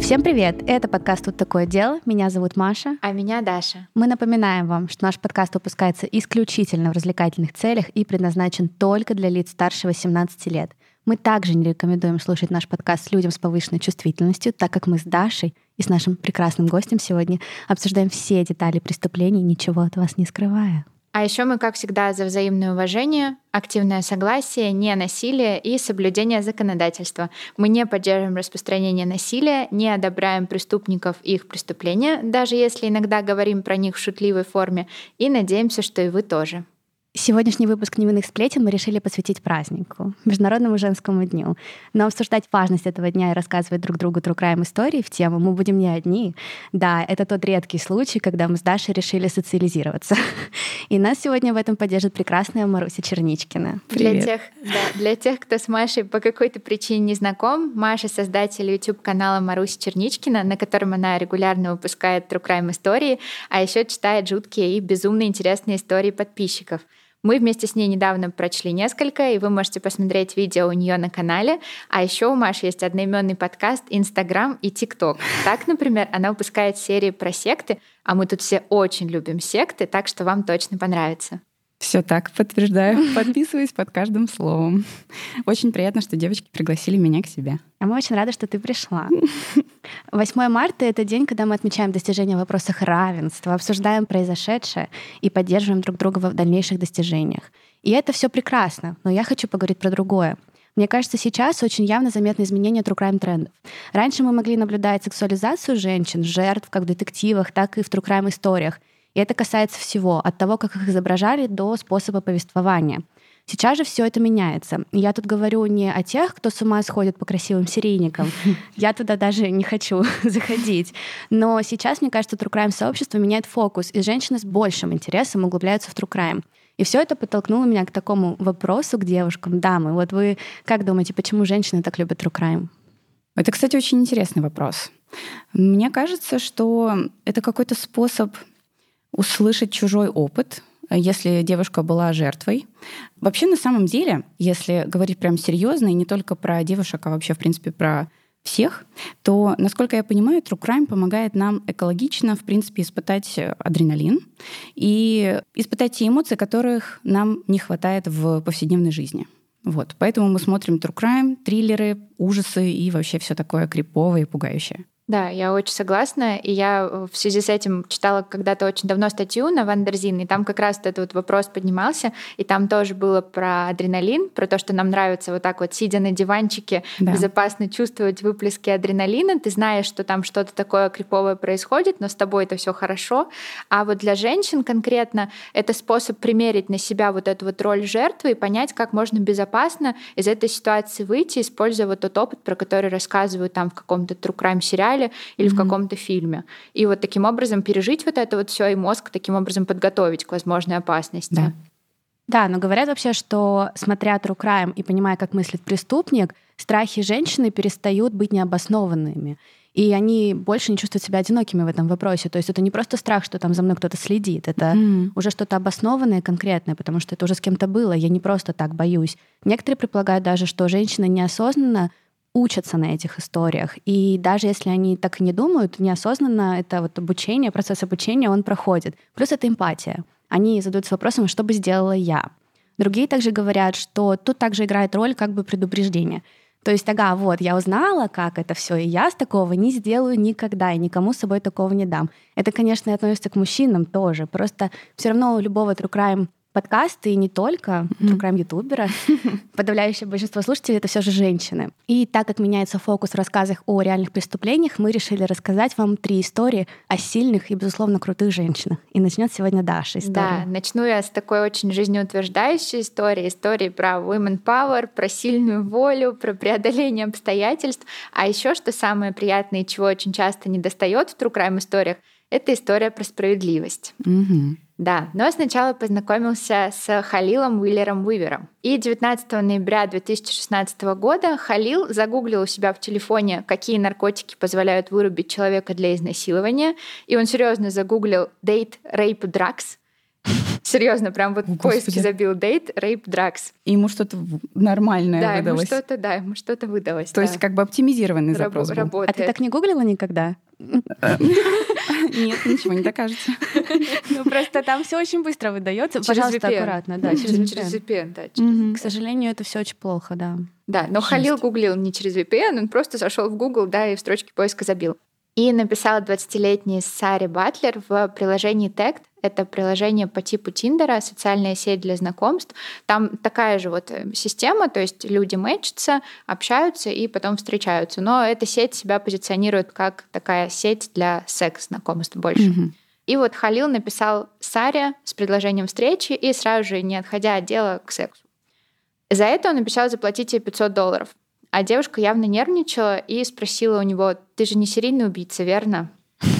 Всем привет! Это подкаст «Тут такое дело». Меня зовут Маша. А меня Даша. Мы напоминаем вам, что наш подкаст выпускается исключительно в развлекательных целях и предназначен только для лиц старше 18 лет. Мы также не рекомендуем слушать наш подкаст людям с повышенной чувствительностью, так как мы с Дашей и с нашим прекрасным гостем сегодня обсуждаем все детали преступлений, ничего от вас не скрывая. А еще мы, как всегда, за взаимное уважение, активное согласие, не насилие и соблюдение законодательства. Мы не поддерживаем распространение насилия, не одобряем преступников и их преступления, даже если иногда говорим про них в шутливой форме, и надеемся, что и вы тоже. Сегодняшний выпуск «Невинных сплетен» мы решили посвятить празднику, Международному женскому дню. Но обсуждать важность этого дня и рассказывать друг другу true crime истории в тему мы будем не одни. Да, это тот редкий случай, когда мы с Дашей решили социализироваться. И нас сегодня в этом поддержит прекрасная Маруся Черничкина. Привет. Для тех, да, для тех, кто с Машей по какой-то причине не знаком, Маша — создатель YouTube-канала Маруся Черничкина, на котором она регулярно выпускает true crime истории, а еще читает жуткие и безумно интересные истории подписчиков — мы вместе с ней недавно прочли несколько, и вы можете посмотреть видео у нее на канале. А еще у Маши есть одноименный подкаст, Инстаграм и ТикТок. Так, например, она выпускает серии про секты, а мы тут все очень любим секты, так что вам точно понравится. Все так, подтверждаю. Подписываюсь под каждым словом. Очень приятно, что девочки пригласили меня к себе. А мы очень рады, что ты пришла. 8 марта — это день, когда мы отмечаем достижения в вопросах равенства, обсуждаем произошедшее и поддерживаем друг друга в дальнейших достижениях. И это все прекрасно, но я хочу поговорить про другое. Мне кажется, сейчас очень явно заметны изменения true crime трендов. Раньше мы могли наблюдать сексуализацию женщин, жертв, как в детективах, так и в true crime историях. И это касается всего, от того, как их изображали, до способа повествования. Сейчас же все это меняется. Я тут говорю не о тех, кто с ума сходит по красивым серийникам. Я туда даже не хочу заходить. Но сейчас, мне кажется, true crime сообщество меняет фокус, и женщины с большим интересом углубляются в true crime. И все это подтолкнуло меня к такому вопросу к девушкам. Дамы, вот вы как думаете, почему женщины так любят true crime? Это, кстати, очень интересный вопрос. Мне кажется, что это какой-то способ услышать чужой опыт, если девушка была жертвой. Вообще, на самом деле, если говорить прям серьезно, и не только про девушек, а вообще, в принципе, про всех, то, насколько я понимаю, True Crime помогает нам экологично, в принципе, испытать адреналин и испытать те эмоции, которых нам не хватает в повседневной жизни. Вот. Поэтому мы смотрим True Crime, триллеры, ужасы и вообще все такое криповое и пугающее. Да, я очень согласна. И я э, в связи с этим читала когда-то очень давно статью на Wonderzine, и там как раз этот вот вопрос поднимался, и там тоже было про адреналин, про то, что нам нравится вот так вот, сидя на диванчике, да. безопасно чувствовать выплески адреналина. Ты знаешь, что там что-то такое криповое происходит, но с тобой это все хорошо. А вот для женщин конкретно это способ примерить на себя вот эту вот роль жертвы и понять, как можно безопасно из этой ситуации выйти, используя вот тот опыт, про который рассказывают там в каком-то true crime сериале, сериале или mm-hmm. в каком-то фильме. И вот таким образом пережить вот это вот все и мозг таким образом подготовить к возможной опасности. Да. Да, но говорят вообще, что смотря True Crime и понимая, как мыслит преступник, страхи женщины перестают быть необоснованными. И они больше не чувствуют себя одинокими в этом вопросе. То есть это не просто страх, что там за мной кто-то следит, это mm. уже что-то обоснованное, конкретное, потому что это уже с кем-то было, я не просто так боюсь. Некоторые предполагают даже, что женщина неосознанно учатся на этих историях. И даже если они так и не думают, неосознанно это вот обучение, процесс обучения, он проходит. Плюс это эмпатия. Они задаются вопросом, что бы сделала я. Другие также говорят, что тут также играет роль как бы предупреждение. То есть, ага, вот, я узнала, как это все, и я с такого не сделаю никогда, и никому с собой такого не дам. Это, конечно, относится к мужчинам тоже. Просто все равно у любого true crime подкасты и не только, mm-hmm. True ютубера, подавляющее большинство слушателей это все же женщины. И так как меняется фокус в рассказах о реальных преступлениях, мы решили рассказать вам три истории о сильных и, безусловно, крутых женщинах. И начнет сегодня Даша история. Да, начну я с такой очень жизнеутверждающей истории, истории про women power, про сильную волю, про преодоление обстоятельств. А еще, что самое приятное, чего очень часто не достает в True Crime историях, это история про справедливость. Mm-hmm. Да, но сначала познакомился с Халилом Уиллером Уивером. И 19 ноября 2016 года Халил загуглил у себя в телефоне, какие наркотики позволяют вырубить человека для изнасилования. И он серьезно загуглил date rape drugs Серьезно, прям вот в поиске забил дейт, рейп, драгс. И ему что-то нормальное Да, ему выдалось. что-то, да, ему что-то выдалось. То да. есть как бы оптимизированный Рабо- запрос был. работает. А ты так не гуглила никогда? Нет, ничего не докажете. Ну, просто там все очень быстро выдается. Пожалуйста, аккуратно. Да, через VPN. да. К сожалению, это все очень плохо, да. Да, но Халил гуглил не через VPN, он просто зашел в Google, да, и в строчке поиска забил. И написал 20-летний Сари Батлер в приложении Tect. Это приложение по типу Тиндера, социальная сеть для знакомств. Там такая же вот э, система, то есть люди мэчатся, общаются и потом встречаются. Но эта сеть себя позиционирует как такая сеть для секс-знакомств больше. Мгм. И вот Халил написал Саре с предложением встречи и сразу же, не отходя от дела, к сексу. За это он обещал заплатить ей 500 долларов. А девушка явно нервничала и спросила у него, ты же не серийный убийца, верно?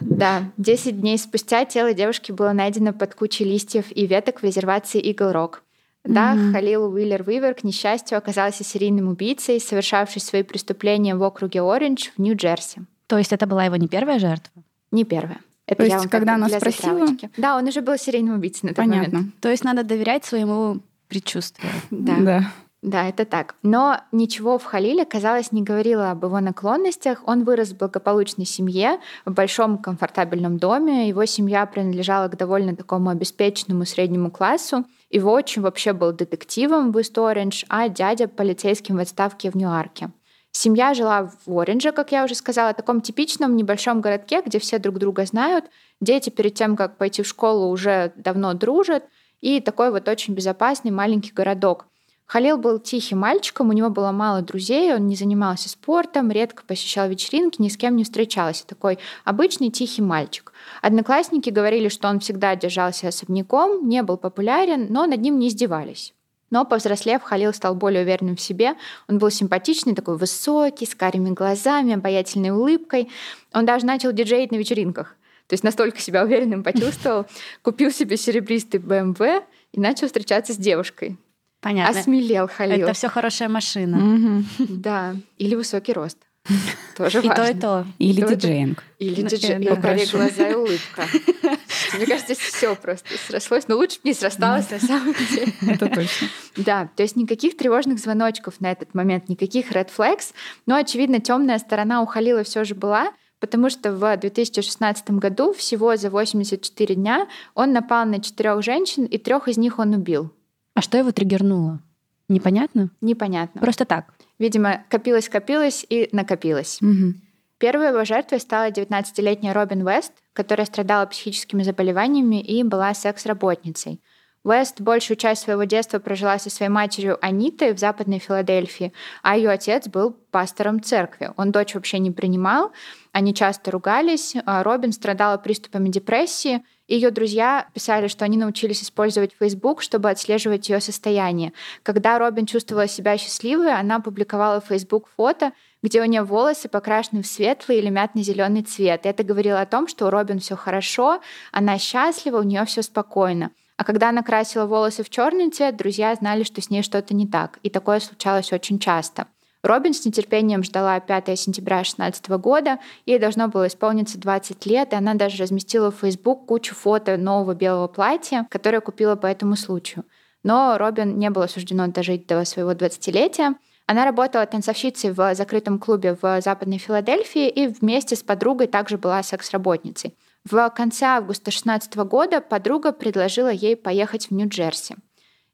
Да, 10 дней спустя тело девушки было найдено под кучей листьев и веток в резервации Игл Рок. Да. Халил Уиллер Вивер, к несчастью, оказался серийным убийцей, совершавший свои преступления в округе Ориндж в Нью-Джерси. То есть это была его не первая жертва? Не первое. Это То есть, я вам когда она спросила- затравочки. Да, он уже был серийным убийцей на тот момент. Понятно. То есть надо доверять своему предчувствию. Да. Да. Да, это так. Но ничего в Халиле, казалось, не говорило об его наклонностях. Он вырос в благополучной семье, в большом комфортабельном доме. Его семья принадлежала к довольно такому обеспеченному среднему классу. Его отчим вообще был детективом в Ист-Ориндж, а дядя полицейским в отставке в Ньюарке. Семья жила в Ориндже, как я уже сказала, таком типичном небольшом городке, где все друг друга знают. Дети перед тем, как пойти в школу, уже давно дружат. И такой вот очень безопасный маленький городок. Халил был тихим мальчиком, у него было мало друзей, он не занимался спортом, редко посещал вечеринки, ни с кем не встречался. Такой обычный тихий мальчик. Одноклассники говорили, что он всегда держался особняком, не был популярен, но над ним не издевались. Но повзрослев, Халил стал более уверенным в себе. Он был симпатичный, такой высокий, с карими глазами, обаятельной улыбкой. Он даже начал диджеить на вечеринках. То есть настолько себя уверенным почувствовал, купил себе серебристый BMW и начал встречаться с девушкой. Понятно. Осмелел Халил. Это все хорошая машина. Да. Или высокий рост. Тоже И важно. то, и то. Или То это- диджеинг. Или И карие Хорошо. глаза и улыбка. Мне кажется, здесь все просто срослось. Но лучше бы не срасталось на самом деле. Это точно. Да, то есть никаких тревожных звоночков на этот момент, никаких red flags. Но, очевидно, темная сторона у Халила все же была, потому что в 2016 году, всего за 84 дня, он напал на четырех женщин, и трех из них он убил. А что его триггернуло? Непонятно? Непонятно. Просто так. Видимо, копилось-копилось и накопилось. Мгм. Первой его жертвой стала 19-летняя Робин Вест, которая страдала психическими заболеваниями и была секс-работницей. Вест большую часть своего детства прожила со своей матерью Анитой в Западной Филадельфии, а ее отец был пастором церкви. Он дочь вообще не принимал, они часто ругались. а Робин страдала приступами депрессии. Ее друзья писали, что они научились использовать Facebook, чтобы отслеживать ее состояние. Когда Робин чувствовала себя счастливой, она публиковала в Facebook фото, где у нее волосы покрашены в светлый или мятно-зеленый цвет. И это говорило о том, что у Робин все хорошо, она счастлива, у нее все спокойно. А когда она красила волосы в черный цвет, друзья знали, что с ней что-то не так. И такое случалось очень часто. Робин с нетерпением ждала 5 сентября 2016 года. Ей должно было исполниться 20 лет, и она даже разместила в Facebook кучу фото нового белого платья, которое купила по этому случаю. Но Робин не было суждено дожить до своего 20-летия. Она работала танцовщицей в закрытом клубе в Западной Филадельфии и вместе с подругой также была секс-работницей. В конце августа 2016 года подруга предложила ей поехать в Нью-Джерси.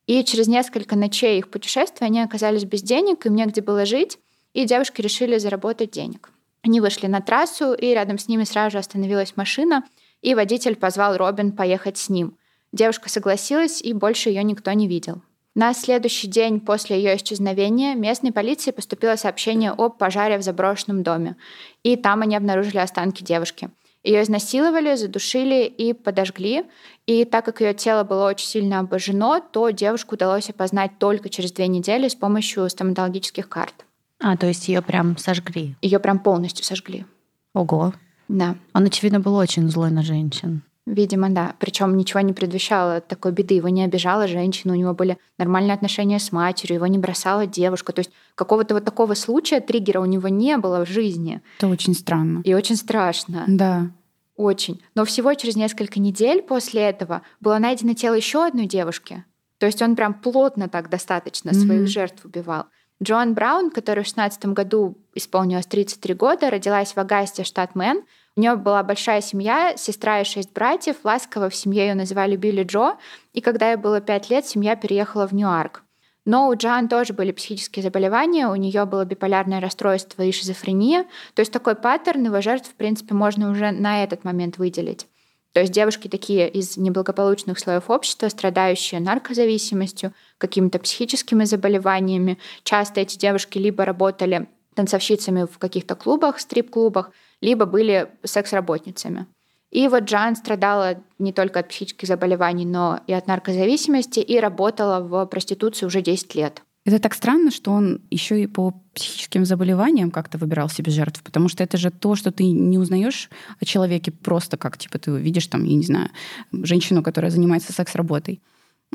И через несколько ночей их путешествия они оказались без денег, им негде было жить, и девушки решили заработать денег. Они вышли на трассу, и рядом с ними сразу же остановилась машина, и водитель позвал Робин поехать с ним. Девушка согласилась, и больше ее никто не видел. На следующий день после ее исчезновения местной полиции поступило сообщение о пожаре в заброшенном доме. И там они обнаружили останки девушки. Ее изнасиловали, задушили и подожгли. И так как ее тело было очень сильно обожжено, то девушку удалось опознать только через две недели с помощью стоматологических карт. А, то есть ее прям сожгли. Ее прям полностью сожгли. Ого. Да, Он, очевидно, был очень злой на женщин. Видимо, да. Причем ничего не предвещало такой беды. Его не обижала женщина, у него были нормальные отношения с матерью, его не бросала девушка. То есть какого-то вот такого случая, триггера у него не было в жизни. Это очень странно. И очень страшно. Да. Очень. Но всего через несколько недель после этого было найдено тело еще одной девушки. То есть он прям плотно так достаточно mm-hmm. своих жертв убивал. Джоан Браун, которой в 16 году исполнилось 33 года, родилась в Агасте, штат Мэн. У нее была большая семья, сестра и шесть братьев. Ласково в семье ее называли Билли Джо. И когда ей было пять лет, семья переехала в Ньюарк. Но у Джоан тоже были психические заболевания, у нее было биполярное расстройство и шизофрения. То есть такой паттерн его жертв, в принципе, можно уже на этот момент выделить. То есть девушки такие из неблагополучных слоев общества, страдающие наркозависимостью, какими-то психическими заболеваниями. Часто эти девушки либо работали танцовщицами в каких-то клубах, стрип-клубах, либо были секс-работницами. И вот Джан страдала не только от психических заболеваний, но и от наркозависимости и работала в проституции уже 10 лет. Это так странно, что он еще и по психическим заболеваниям как-то выбирал себе жертв, потому что это же то, что ты не узнаешь о человеке просто как, типа, ты видишь там, я не знаю, женщину, которая занимается секс-работой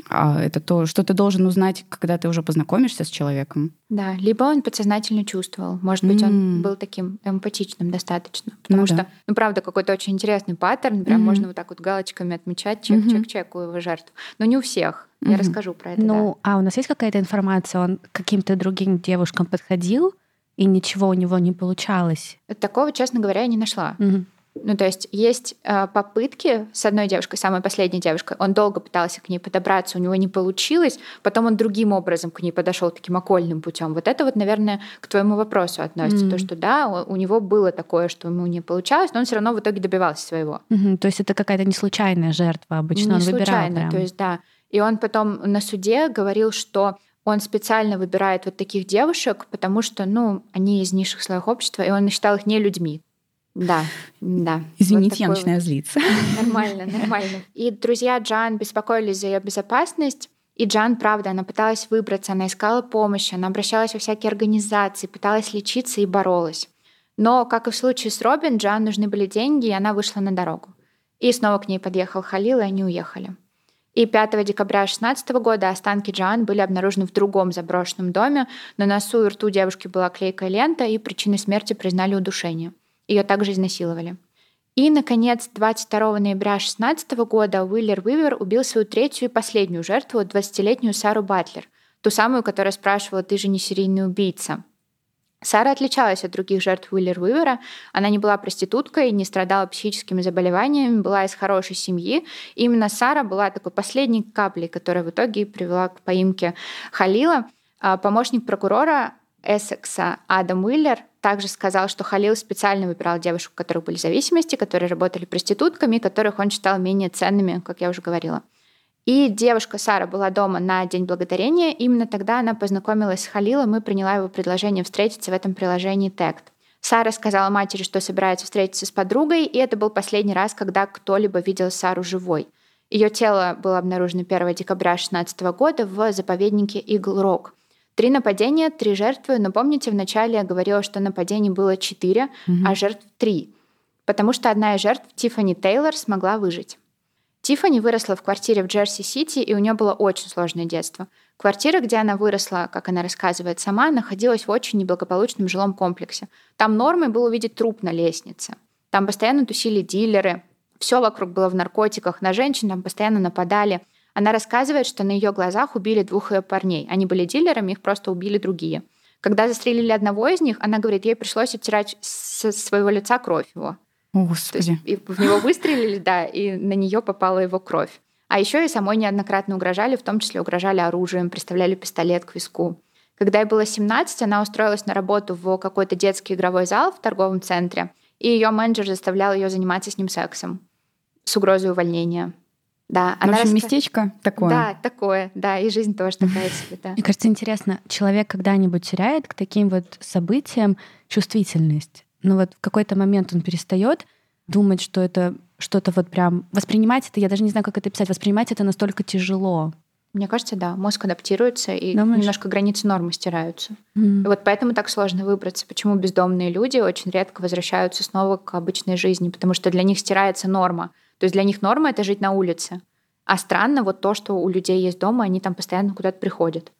а это то, что ты должен узнать, когда ты уже познакомишься с человеком. Да, либо он подсознательно чувствовал. Может быть, mm. он был таким эмпатичным достаточно. Потому ну, что, да. ну, правда, какой-то очень интересный паттерн. Прям mm-hmm. можно вот так вот галочками отмечать чек, mm-hmm. чек, чек у его жертв. Но не у всех. Я mm-hmm. расскажу про это. Ну, да. а у нас есть какая-то информация? Он к каким-то другим девушкам подходил, и ничего у него не получалось? Такого, честно говоря, я не нашла. Mm-hmm. Ну, то есть есть э, попытки с одной девушкой, самой последней девушкой. Он долго пытался к ней подобраться, у него не получилось. Потом он другим образом к ней подошел таким окольным путем. Вот это вот, наверное, к твоему вопросу относится. Mm. То, что да, у него было такое, что ему не получалось, но он все равно в итоге добивался своего. Mm-hmm. То есть это какая-то не случайная жертва обычно не он случайно, то есть да. И он потом на суде говорил, что он специально выбирает вот таких девушек, потому что, ну, они из низших слоев общества, и он считал их не людьми. Да, да. Извините, вот я начинаю вот. злиться. Нормально, нормально. И друзья Джан беспокоились за ее безопасность. И Джан, правда, она пыталась выбраться, она искала помощи, она обращалась во всякие организации, пыталась лечиться и боролась. Но, как и в случае с Робин, Джан нужны были деньги, и она вышла на дорогу. И снова к ней подъехал Халил, и они уехали. И 5 декабря 2016 года останки Джан были обнаружены в другом заброшенном доме. На носу и рту девушки была клейкая лента, и причиной смерти признали удушение. Ее также изнасиловали. И, наконец, 22 ноября 2016 года Уиллер Уивер убил свою третью и последнюю жертву, 20-летнюю Сару Батлер, ту самую, которая спрашивала, ты же не серийный убийца. Сара отличалась от других жертв Уиллер Уивера. Она не была проституткой, не страдала психическими заболеваниями, была из хорошей семьи. И именно Сара была такой последней каплей, которая в итоге привела к поимке Халила. А помощник прокурора Эссекса Адам Уиллер также сказал, что Халил специально выбирал девушек, у которых были зависимости, которые работали проститутками, которых он считал менее ценными, как я уже говорила. И девушка Сара была дома на День Благодарения. Именно тогда она познакомилась с Халилом и приняла его предложение встретиться в этом приложении Тект. Сара сказала матери, что собирается встретиться с подругой, и это был последний раз, когда кто-либо видел Сару живой. Ее тело было обнаружено 1 декабря 2016 года в заповеднике Игл-Рок. Три нападения, три жертвы. Но помните, вначале я говорила, что нападений было четыре, mm-hmm. а жертв три. Потому что одна из жертв, Тиффани Тейлор, смогла выжить. Тиффани выросла в квартире в Джерси-Сити, и у нее было очень сложное детство. Квартира, где она выросла, как она рассказывает сама, находилась в очень неблагополучном жилом комплексе. Там нормой было увидеть труп на лестнице. Там постоянно тусили дилеры, все вокруг было в наркотиках, на женщин там постоянно нападали. Она рассказывает, что на ее глазах убили двух ее парней. Они были дилерами, их просто убили другие. Когда застрелили одного из них, она говорит, ей пришлось оттирать со своего лица кровь его. О, Господи. То есть, в него выстрелили, да, и на нее попала его кровь. А еще и самой неоднократно угрожали, в том числе угрожали оружием, приставляли пистолет к виску. Когда ей было 17, она устроилась на работу в какой-то детский игровой зал в торговом центре, и ее менеджер заставлял ее заниматься с ним сексом с угрозой увольнения. Да, она в общем, раска... местечко такое. Да, такое, да, и жизнь тоже такая себе, да. Мне кажется, интересно, человек когда-нибудь теряет к таким вот событиям чувствительность? Но ну вот в какой-то момент он перестает думать, что это что-то вот прям... Воспринимать это, я даже не знаю, как это писать, воспринимать это настолько тяжело. Мне кажется, да, мозг адаптируется, и Думаешь? немножко границы нормы стираются. Mm. И вот поэтому так сложно выбраться. Почему бездомные люди очень редко возвращаются снова к обычной жизни, потому что для них стирается норма. То есть для них норма — это жить на улице. А странно вот то, что у людей есть дома, они там постоянно куда-то приходят.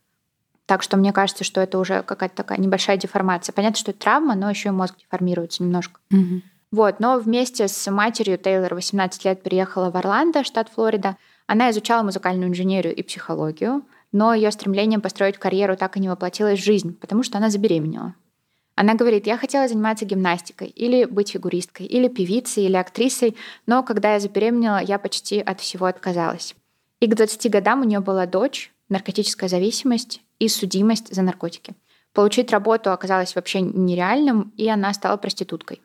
Так что мне кажется, что это уже какая-то такая небольшая деформация. Понятно, что это травма, но еще и мозг деформируется немножко. Угу. Вот, но вместе с матерью Тейлор 18 лет приехала в Орландо, штат Флорида. Она изучала музыкальную инженерию и психологию, но ее стремление построить карьеру так и не воплотилось в жизнь, потому что она забеременела. Она говорит, я хотела заниматься гимнастикой, или быть фигуристкой, или певицей, или актрисой, но когда я забеременела, я почти от всего отказалась. И к 20 годам у нее была дочь, наркотическая зависимость и судимость за наркотики. Получить работу оказалось вообще нереальным, и она стала проституткой.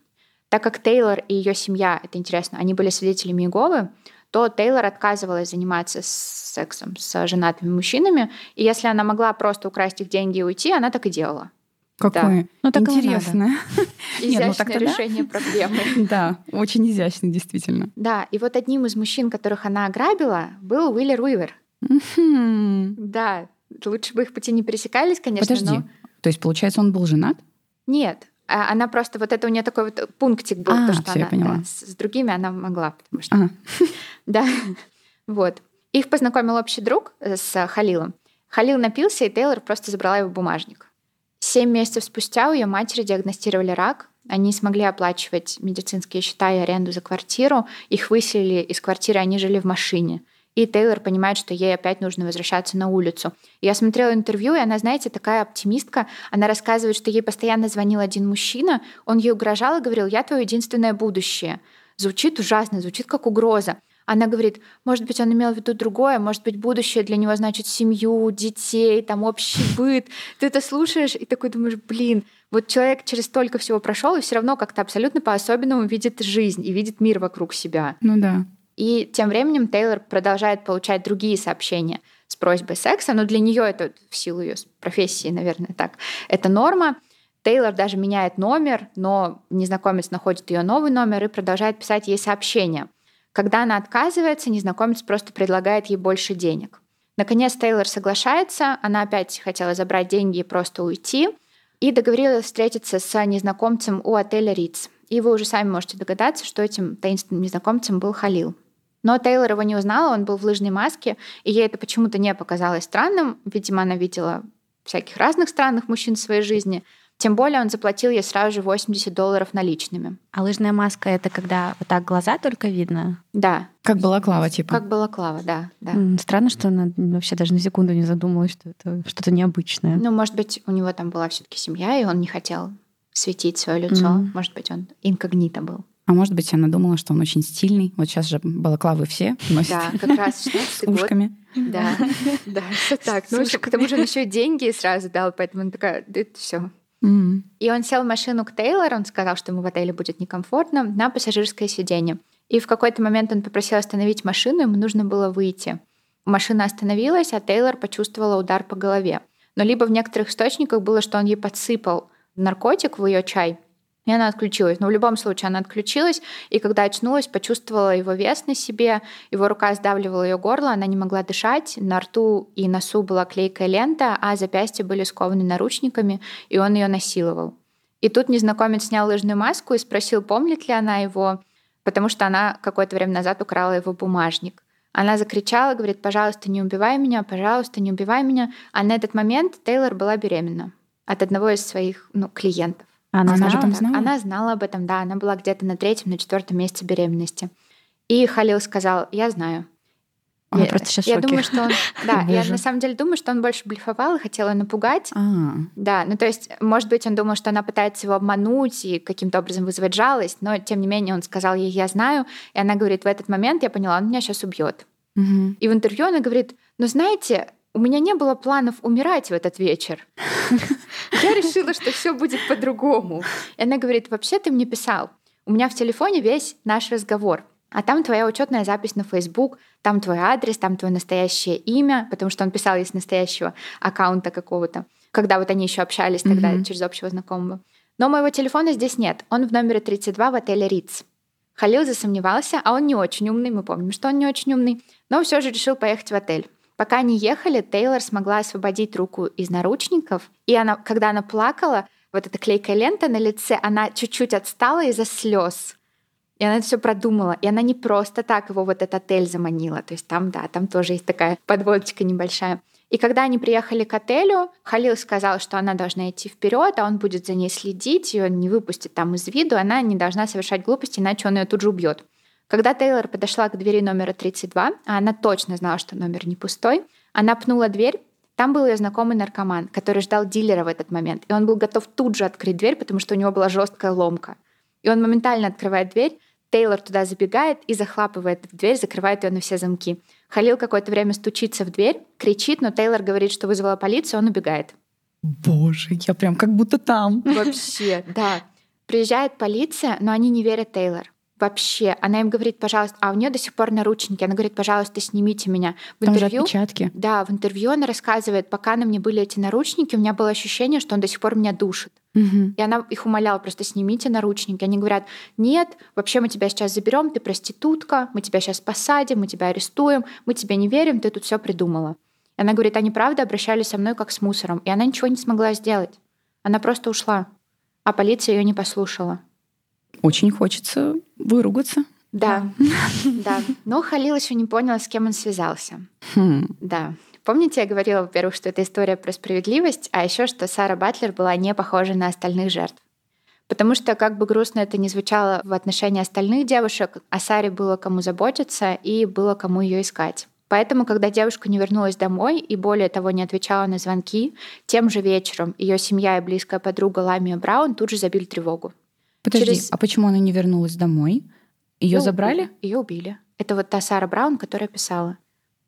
Так как Тейлор и ее семья, это интересно, они были свидетелями Иеговы, то Тейлор отказывалась заниматься сексом с женатыми мужчинами, и если она могла просто украсть их деньги и уйти, она так и делала. Какое да. ну, интересное. Изящное ну, решение проблемы. Да, очень изящно, действительно. Да, и вот одним из мужчин, которых она ограбила, был Уиллер Уивер. Да, лучше бы их пути не пересекались, конечно. Подожди, то есть, получается, он был женат? Нет, а она просто, вот это у нее такой вот пунктик был, а, то, что она да, с, с другими она могла, потому что... Да, вот. Их познакомил общий друг э, с Халилом. Халил напился, и Тейлор просто забрала его бумажник. Семь месяцев спустя у ее матери диагностировали рак. Они смогли оплачивать медицинские счета и аренду за квартиру. Их выселили из квартиры, они жили в машине. И Тейлор понимает, что ей опять нужно возвращаться на улицу. Я смотрела интервью, и она, знаете, такая оптимистка. Она рассказывает, что ей постоянно звонил один мужчина. Он ей угрожал и говорил, я твое единственное будущее. Звучит ужасно, звучит как угроза. Она говорит, может быть, он имел в виду другое, может быть, будущее для него значит семью, детей, там общий быт. Ты это слушаешь и такой думаешь, блин, вот человек через столько всего прошел и все равно как-то абсолютно по-особенному видит жизнь и видит мир вокруг себя. Ну да. И тем временем Тейлор продолжает получать другие сообщения с просьбой секса, но для нее это в силу ее профессии, наверное, так. Это норма. Тейлор даже меняет номер, но незнакомец находит ее новый номер и продолжает писать ей сообщения. Когда она отказывается, незнакомец просто предлагает ей больше денег. Наконец Тейлор соглашается, она опять хотела забрать деньги и просто уйти, и договорилась встретиться с незнакомцем у отеля Риц. И вы уже сами можете догадаться, что этим таинственным незнакомцем был Халил. Но Тейлор его не узнала, он был в лыжной маске, и ей это почему-то не показалось странным. Видимо, она видела всяких разных странных мужчин в своей жизни. Тем более он заплатил ей сразу же 80 долларов наличными. А лыжная маска — это когда вот так глаза только видно? Да. Как балаклава, типа? Как балаклава, да. да. Странно, что она вообще даже на секунду не задумалась, что это что-то необычное. Ну, может быть, у него там была все таки семья, и он не хотел светить свое лицо. Mm. Может быть, он инкогнито был. А может быть, она думала, что он очень стильный. Вот сейчас же балаклавы все носят. Да, как раз 16 год. ушками. Да, да, все так. Ну, к тому же он еще деньги сразу дал, поэтому она такая, да это все. Mm. И он сел в машину к Тейлор, он сказал, что ему в отеле будет некомфортно, на пассажирское сиденье. И в какой-то момент он попросил остановить машину, ему нужно было выйти. Машина остановилась, а Тейлор почувствовала удар по голове. Но либо в некоторых источниках было, что он ей подсыпал наркотик в ее чай, и она отключилась. Но в любом случае она отключилась, и когда очнулась, почувствовала его вес на себе, его рука сдавливала ее горло, она не могла дышать, на рту и носу была клейкая лента, а запястья были скованы наручниками, и он ее насиловал. И тут незнакомец снял лыжную маску и спросил, помнит ли она его, потому что она какое-то время назад украла его бумажник. Она закричала, говорит, пожалуйста, не убивай меня, пожалуйста, не убивай меня. А на этот момент Тейлор была беременна от одного из своих ну, клиентов. Она, она же там знала? Она знала об этом, да. Она была где-то на третьем, на четвертом месяце беременности. И Халил сказал, я знаю. Он я, просто сейчас Я думаю, что он... Да, я на самом деле думаю, что он больше блефовал и хотел ее напугать. А. Да, ну то есть, может быть, он думал, что она пытается его обмануть и каким-то образом вызвать жалость, но тем не менее он сказал ей, я знаю. И она говорит, в этот момент я поняла, он меня сейчас убьет. Угу. И в интервью она говорит, ну знаете, у меня не было планов умирать в этот вечер. Я решила, что все будет по-другому. И она говорит, вообще ты мне писал. У меня в телефоне весь наш разговор. А там твоя учетная запись на Facebook, там твой адрес, там твое настоящее имя, потому что он писал из настоящего аккаунта какого-то, когда вот они еще общались тогда mm-hmm. через общего знакомого. Но моего телефона здесь нет. Он в номере 32 в отеле Риц. Халил засомневался, а он не очень умный, мы помним, что он не очень умный, но все же решил поехать в отель. Пока они ехали, Тейлор смогла освободить руку из наручников, и она, когда она плакала, вот эта клейкая лента на лице, она чуть-чуть отстала из-за слез. И она это все продумала. И она не просто так его вот этот отель заманила. То есть там, да, там тоже есть такая подводочка небольшая. И когда они приехали к отелю, Халил сказал, что она должна идти вперед, а он будет за ней следить, ее не выпустит там из виду, она не должна совершать глупости, иначе он ее тут же убьет. Когда Тейлор подошла к двери номера 32, а она точно знала, что номер не пустой, она пнула дверь, там был ее знакомый наркоман, который ждал дилера в этот момент. И он был готов тут же открыть дверь, потому что у него была жесткая ломка. И он моментально открывает дверь, Тейлор туда забегает и захлапывает в дверь, закрывает ее на все замки. Халил какое-то время стучится в дверь, кричит, но Тейлор говорит, что вызвала полицию, он убегает. Боже, я прям как будто там. Вообще, да. Приезжает полиция, но они не верят Тейлор вообще. Она им говорит, пожалуйста, а у нее до сих пор наручники. Она говорит, пожалуйста, снимите меня. В Там интервью, же отпечатки. Да, в интервью она рассказывает, пока на мне были эти наручники, у меня было ощущение, что он до сих пор меня душит. Угу. И она их умоляла, просто снимите наручники. Они говорят, нет, вообще мы тебя сейчас заберем, ты проститутка, мы тебя сейчас посадим, мы тебя арестуем, мы тебе не верим, ты тут все придумала. И она говорит, они правда обращались со мной как с мусором. И она ничего не смогла сделать. Она просто ушла. А полиция ее не послушала. Очень хочется выругаться. Да, да. Но Халил еще не понял, с кем он связался. Хм. Да. Помните, я говорила, во-первых, что это история про справедливость, а еще что Сара Батлер была не похожа на остальных жертв. Потому что, как бы грустно это ни звучало в отношении остальных девушек, о Саре было кому заботиться и было кому ее искать. Поэтому, когда девушка не вернулась домой и более того не отвечала на звонки, тем же вечером ее семья и близкая подруга Ламия Браун тут же забили тревогу. Подожди, Через... а почему она не вернулась домой? Ее забрали? Ее убили. Это вот та Сара Браун, которая писала.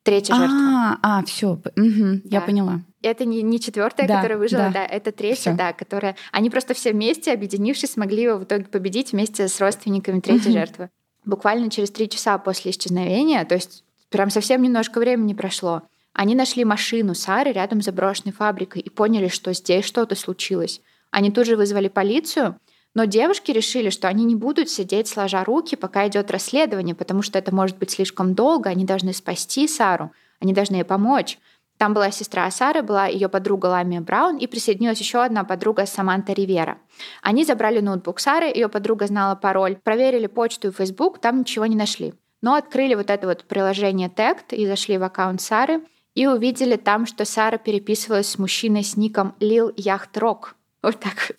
Третья жертва. А, а все, угу, да. я поняла. Это не, не четвертая, да, которая выжила, да, да это третья, всё. да, которая. Они просто все вместе, объединившись, смогли его в итоге победить вместе с родственниками третьей угу. жертвы. Буквально через три часа после исчезновения, то есть прям совсем немножко времени прошло, они нашли машину Сары рядом с заброшенной фабрикой и поняли, что здесь что-то случилось. Они тут же вызвали полицию, но девушки решили, что они не будут сидеть сложа руки, пока идет расследование, потому что это может быть слишком долго, они должны спасти Сару, они должны ей помочь. Там была сестра Сары, была ее подруга Ламия Браун, и присоединилась еще одна подруга Саманта Ривера. Они забрали ноутбук Сары, ее подруга знала пароль, проверили почту и Facebook, там ничего не нашли. Но открыли вот это вот приложение Tect и зашли в аккаунт Сары и увидели там, что Сара переписывалась с мужчиной с ником Лил Яхт Рок. Вот так вот.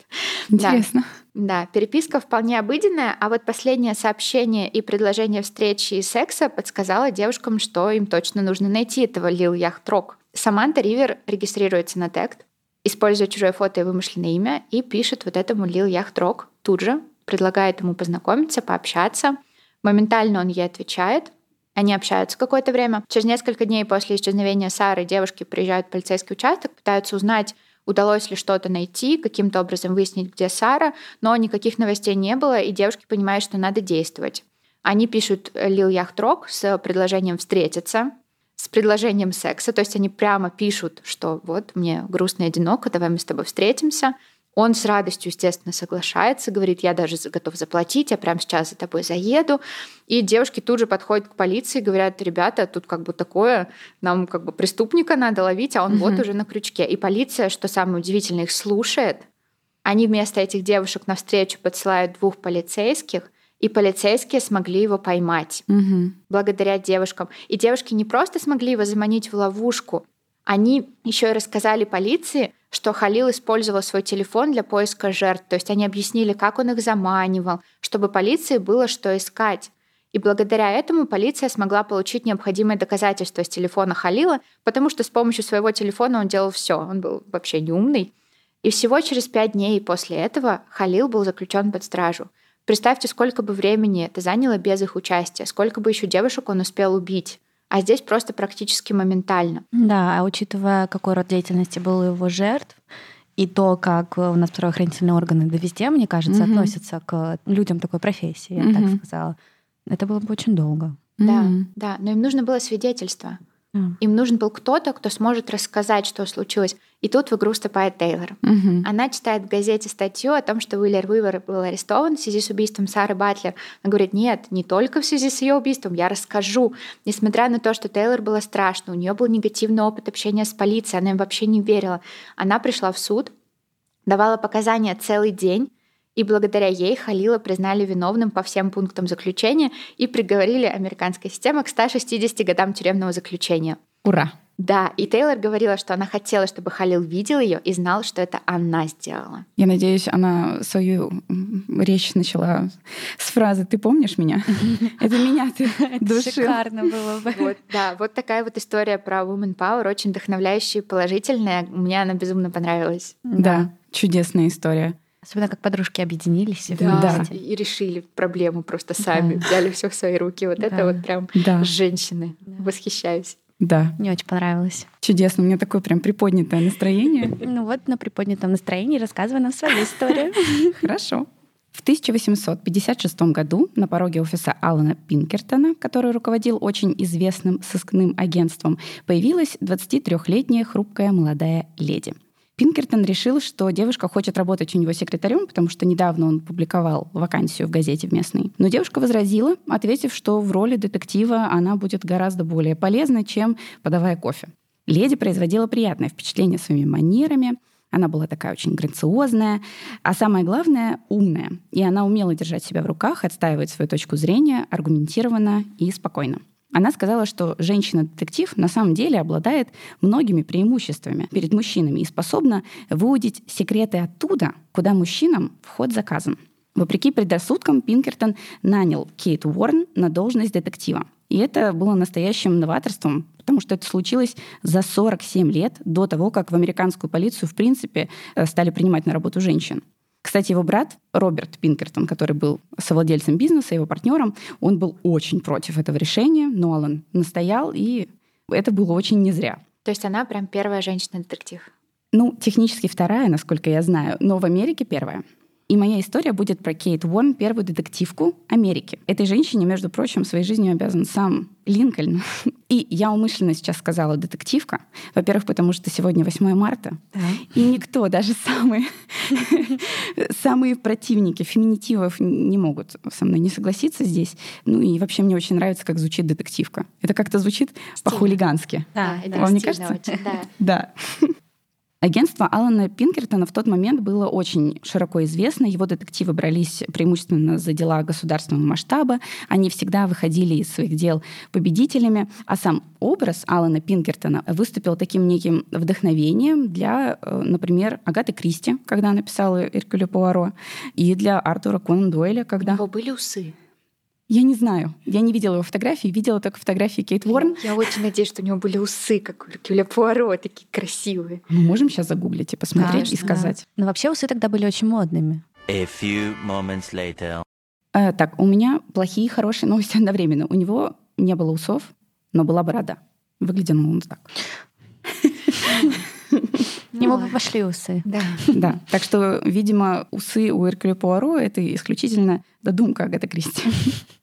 Интересно. Да. да, переписка вполне обыденная, а вот последнее сообщение и предложение встречи и секса подсказало девушкам, что им точно нужно найти этого Лил Яхтрок. Саманта Ривер регистрируется на текст, используя чужое фото и вымышленное имя, и пишет вот этому Лил Яхтрок тут же, предлагает ему познакомиться, пообщаться. Моментально он ей отвечает, они общаются какое-то время. Через несколько дней после исчезновения Сары девушки приезжают в полицейский участок, пытаются узнать, удалось ли что-то найти, каким-то образом выяснить, где Сара, но никаких новостей не было, и девушки понимают, что надо действовать. Они пишут Лил Яхтрок с предложением встретиться, с предложением секса, то есть они прямо пишут, что вот мне грустно и одиноко, давай мы с тобой встретимся. Он с радостью, естественно, соглашается, говорит, я даже готов заплатить, я прямо сейчас за тобой заеду. И девушки тут же подходят к полиции, говорят, ребята, тут как бы такое, нам как бы преступника надо ловить, а он угу. вот уже на крючке. И полиция, что самое удивительное, их слушает. Они вместо этих девушек навстречу подсылают двух полицейских, и полицейские смогли его поймать угу. благодаря девушкам. И девушки не просто смогли его заманить в ловушку, они еще и рассказали полиции, что Халил использовал свой телефон для поиска жертв. То есть они объяснили, как он их заманивал, чтобы полиции было что искать. И благодаря этому полиция смогла получить необходимые доказательства с телефона Халила, потому что с помощью своего телефона он делал все. Он был вообще неумный. И всего через пять дней после этого Халил был заключен под стражу. Представьте, сколько бы времени это заняло без их участия, сколько бы еще девушек он успел убить а здесь просто практически моментально. Да, а учитывая, какой род деятельности был у его жертв, и то, как у нас правоохранительные органы да везде, мне кажется, угу. относятся к людям такой профессии, я угу. так сказала, это было бы очень долго. Да, угу. да, но им нужно было свидетельство. Mm. Им нужен был кто-то, кто сможет рассказать, что случилось. И тут в игру вступает Тейлор. Mm-hmm. Она читает в газете статью о том, что Уиллер Уивер был арестован в связи с убийством Сары Батлер. Она говорит, нет, не только в связи с ее убийством, я расскажу. Несмотря на то, что Тейлор было страшно, у нее был негативный опыт общения с полицией, она им вообще не верила. Она пришла в суд, давала показания целый день, и благодаря ей Халила признали виновным по всем пунктам заключения и приговорили американской системе к 160 годам тюремного заключения. Ура! Да, и Тейлор говорила, что она хотела, чтобы Халил видел ее и знал, что это она сделала. Я надеюсь, она свою речь начала с фразы «Ты помнишь меня?» Это меня ты душил. Шикарно было бы. Да, вот такая вот история про Woman Power, очень вдохновляющая, положительная. Мне она безумно понравилась. Да, чудесная история. Особенно как подружки объединились. Да, Да. и решили проблему просто сами, взяли все в свои руки. Вот это Да. вот прям Да, женщины. Восхищаюсь. Да. Мне очень понравилось. Чудесно. У меня такое прям приподнятое настроение. Ну вот, на приподнятом настроении рассказывай нам свою историю. Хорошо. В 1856 году на пороге офиса Алана Пинкертона, который руководил очень известным сыскным агентством, появилась 23-летняя хрупкая молодая леди. Пинкертон решил, что девушка хочет работать у него секретарем, потому что недавно он публиковал вакансию в газете в местной. Но девушка возразила, ответив, что в роли детектива она будет гораздо более полезна, чем подавая кофе. Леди производила приятное впечатление своими манерами, она была такая очень грациозная, а самое главное — умная. И она умела держать себя в руках, отстаивать свою точку зрения аргументированно и спокойно. Она сказала, что женщина-детектив на самом деле обладает многими преимуществами перед мужчинами и способна выудить секреты оттуда, куда мужчинам вход заказан. Вопреки предрассудкам, Пинкертон нанял Кейт Уорн на должность детектива. И это было настоящим новаторством, потому что это случилось за 47 лет до того, как в американскую полицию, в принципе, э, стали принимать на работу женщин. Кстати, его брат Роберт Пинкертон, который был совладельцем бизнеса, его партнером, он был очень против этого решения, но Алан настоял, и это было очень не зря. То есть она прям первая женщина-детектив. Ну, технически вторая, насколько я знаю, но в Америке первая. И моя история будет про Кейт Уорн, первую детективку Америки. Этой женщине, между прочим, своей жизнью обязан сам Линкольн. И я умышленно сейчас сказала детективка. Во-первых, потому что сегодня 8 марта. И никто, даже самые, самые противники феминитивов не могут со мной не согласиться здесь. Ну и вообще мне очень нравится, как звучит детективка. Это как-то звучит по-хулигански. Да, это Вам не кажется? очень, да. Да. Агентство Алана Пинкертона в тот момент было очень широко известно. Его детективы брались преимущественно за дела государственного масштаба. Они всегда выходили из своих дел победителями. А сам образ Алана Пинкертона выступил таким неким вдохновением для, э, например, Агаты Кристи, когда она писала «Эркюля Пуаро», и для Артура Конан Дойля, У когда... него были усы. Я не знаю. Я не видела его фотографии, видела только фотографии Кейт Уорн. Я очень надеюсь, что у него были усы, как у Эркюля Пуаро, такие красивые. Мы можем сейчас загуглить и посмотреть и Конечно. сказать. Но вообще усы тогда были очень модными. A few moments later. Э, так, у меня плохие и хорошие новости одновременно. У него не было усов, но была борода. Выглядел он так. Ему бы пошли усы. Да. Да. Так что, видимо, усы у Эркюля Пуаро — это исключительно додумка Агаты Кристи.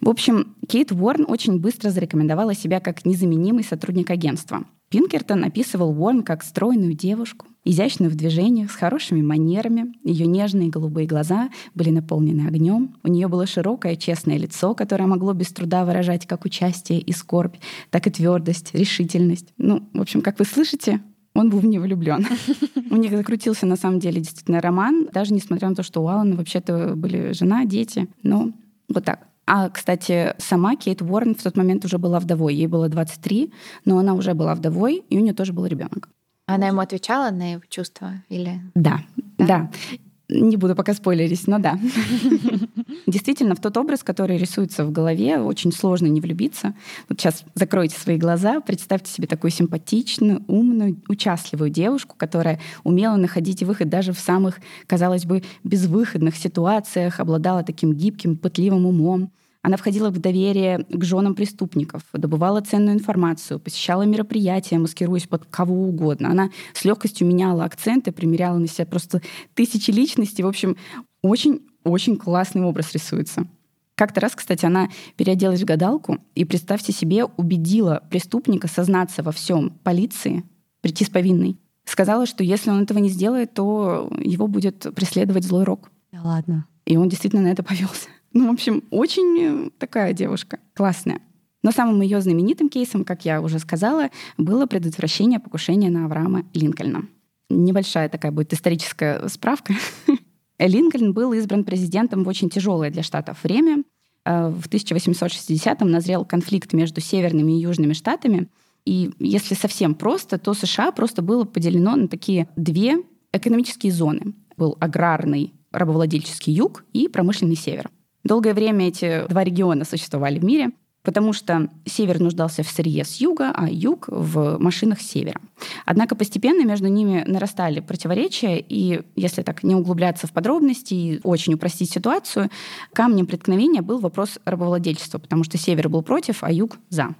В общем, Кейт Уорн очень быстро зарекомендовала себя как незаменимый сотрудник агентства. Пинкертон описывал Уорн как стройную девушку, изящную в движениях, с хорошими манерами. Ее нежные голубые глаза были наполнены огнем. У нее было широкое, честное лицо, которое могло без труда выражать как участие и скорбь, так и твердость, решительность. Ну, в общем, как вы слышите, он был в нее влюблен. У них закрутился на самом деле действительно роман, даже несмотря на то, что у Алана вообще-то были жена, дети. Ну, вот так. А, кстати, сама Кейт Уоррен в тот момент уже была вдовой. Ей было 23, но она уже была вдовой, и у нее тоже был ребенок. Она ему отвечала на его чувства? Или... Да, да. Не буду пока спойлерить, но да. Действительно, в тот образ, который рисуется в голове, очень сложно не влюбиться. Вот сейчас закройте свои глаза, представьте себе такую симпатичную, умную, участливую девушку, которая умела находить выход даже в самых, казалось бы, безвыходных ситуациях, обладала таким гибким, пытливым умом. Она входила в доверие к женам преступников, добывала ценную информацию, посещала мероприятия, маскируясь под кого угодно. Она с легкостью меняла акценты, примеряла на себя просто тысячи личностей. В общем, очень-очень классный образ рисуется. Как-то раз, кстати, она переоделась в гадалку и, представьте себе, убедила преступника сознаться во всем полиции, прийти с повинной. Сказала, что если он этого не сделает, то его будет преследовать злой рок. Да ладно. И он действительно на это повелся. Ну, в общем, очень э, такая девушка, классная. Но самым ее знаменитым кейсом, как я уже сказала, было предотвращение покушения на Авраама Линкольна. Небольшая такая будет историческая справка. Линкольн был избран президентом в очень тяжелое для штатов время. Э, В 1860-м назрел конфликт между северными и южными штатами, И если совсем просто, то США просто было поделено на такие две экономические зоны. Был аграрный рабовладельческий юг и промышленный север. Долгое время эти два региона существовали в мире, потому что север нуждался в сырье с юга, а юг в машинах севера. Однако постепенно между ними нарастали противоречия, и если так не углубляться в подробности и очень упростить ситуацию, камнем преткновения был вопрос рабовладельчества, потому что север был против, а юг за.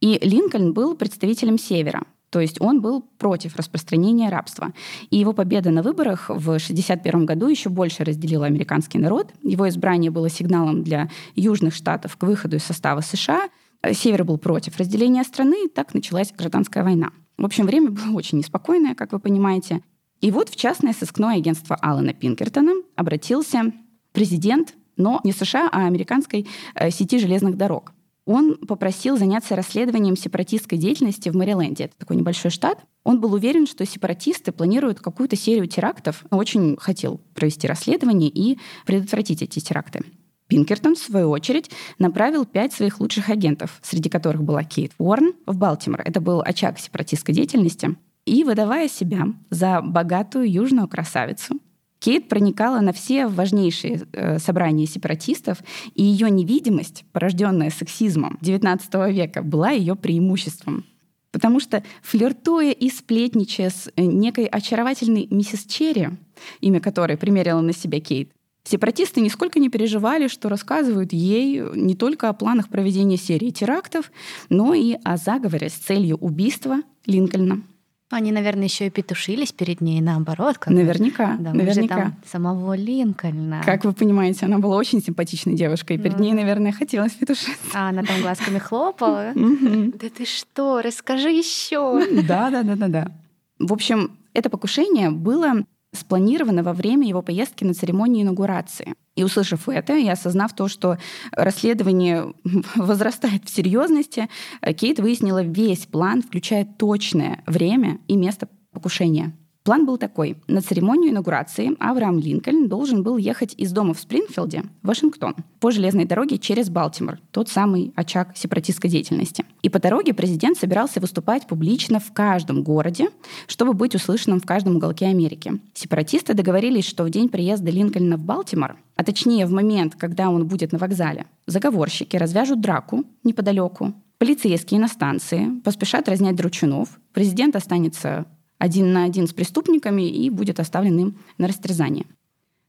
И Линкольн был представителем севера, то есть он был против распространения рабства. И его победа на выборах в 1961 году еще больше разделила американский народ. Его избрание было сигналом для южных штатов к выходу из состава США. Север был против разделения страны, и так началась гражданская война. В общем, время было очень неспокойное, как вы понимаете. И вот в частное сыскное агентство Алана Пинкертона обратился президент, но не США, а американской э, сети железных дорог он попросил заняться расследованием сепаратистской деятельности в Мэриленде. Это такой небольшой штат. Он был уверен, что сепаратисты планируют какую-то серию терактов. Очень хотел провести расследование и предотвратить эти теракты. Пинкертон, в свою очередь, направил пять своих лучших агентов, среди которых была Кейт Уорн, в Балтимор. Это был очаг сепаратистской деятельности. И, выдавая себя за богатую южную красавицу, Кейт проникала на все важнейшие э, собрания сепаратистов, и ее невидимость, порожденная сексизмом XIX века, была ее преимуществом. Потому что, флиртуя и сплетничая с э, некой очаровательной миссис Черри, имя которой примерила на себя Кейт, Сепаратисты нисколько не переживали, что рассказывают ей не только о планах проведения серии терактов, но и о заговоре с целью убийства Линкольна. Они, наверное, еще и петушились перед ней, наоборот. Как наверняка, да, наверняка. там самого Линкольна. Как вы понимаете, она была очень симпатичной девушкой, и перед ну. ней, наверное, хотелось петушиться. А она там глазками хлопала? Да ты что, расскажи еще. Да, да, да, да, да. В общем, это покушение было спланировано во время его поездки на церемонию инаугурации. И услышав это, и осознав то, что расследование возрастает в серьезности, Кейт выяснила весь план, включая точное время и место покушения. План был такой. На церемонию инаугурации Авраам Линкольн должен был ехать из дома в Спрингфилде Вашингтон по железной дороге через Балтимор, тот самый очаг сепаратистской деятельности. И по дороге президент собирался выступать публично в каждом городе, чтобы быть услышанным в каждом уголке Америки. Сепаратисты договорились, что в день приезда Линкольна в Балтимор, а точнее в момент, когда он будет на вокзале, заговорщики развяжут драку неподалеку, Полицейские на станции поспешат разнять дручунов. Президент останется один на один с преступниками и будет оставлен им на растерзание.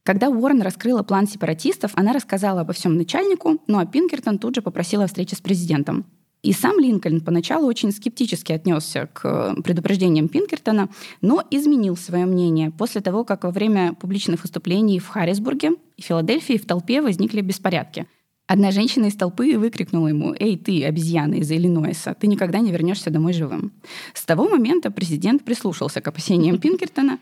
Когда Уоррен раскрыла план сепаратистов, она рассказала обо всем начальнику, ну а Пинкертон тут же попросила встречи с президентом. И сам Линкольн поначалу очень скептически отнесся к предупреждениям Пинкертона, но изменил свое мнение после того, как во время публичных выступлений в Харрисбурге и Филадельфии в толпе возникли беспорядки – Одна женщина из толпы выкрикнула ему «Эй, ты, обезьяна из Иллинойса, ты никогда не вернешься домой живым». С того момента президент прислушался к опасениям Пинкертона.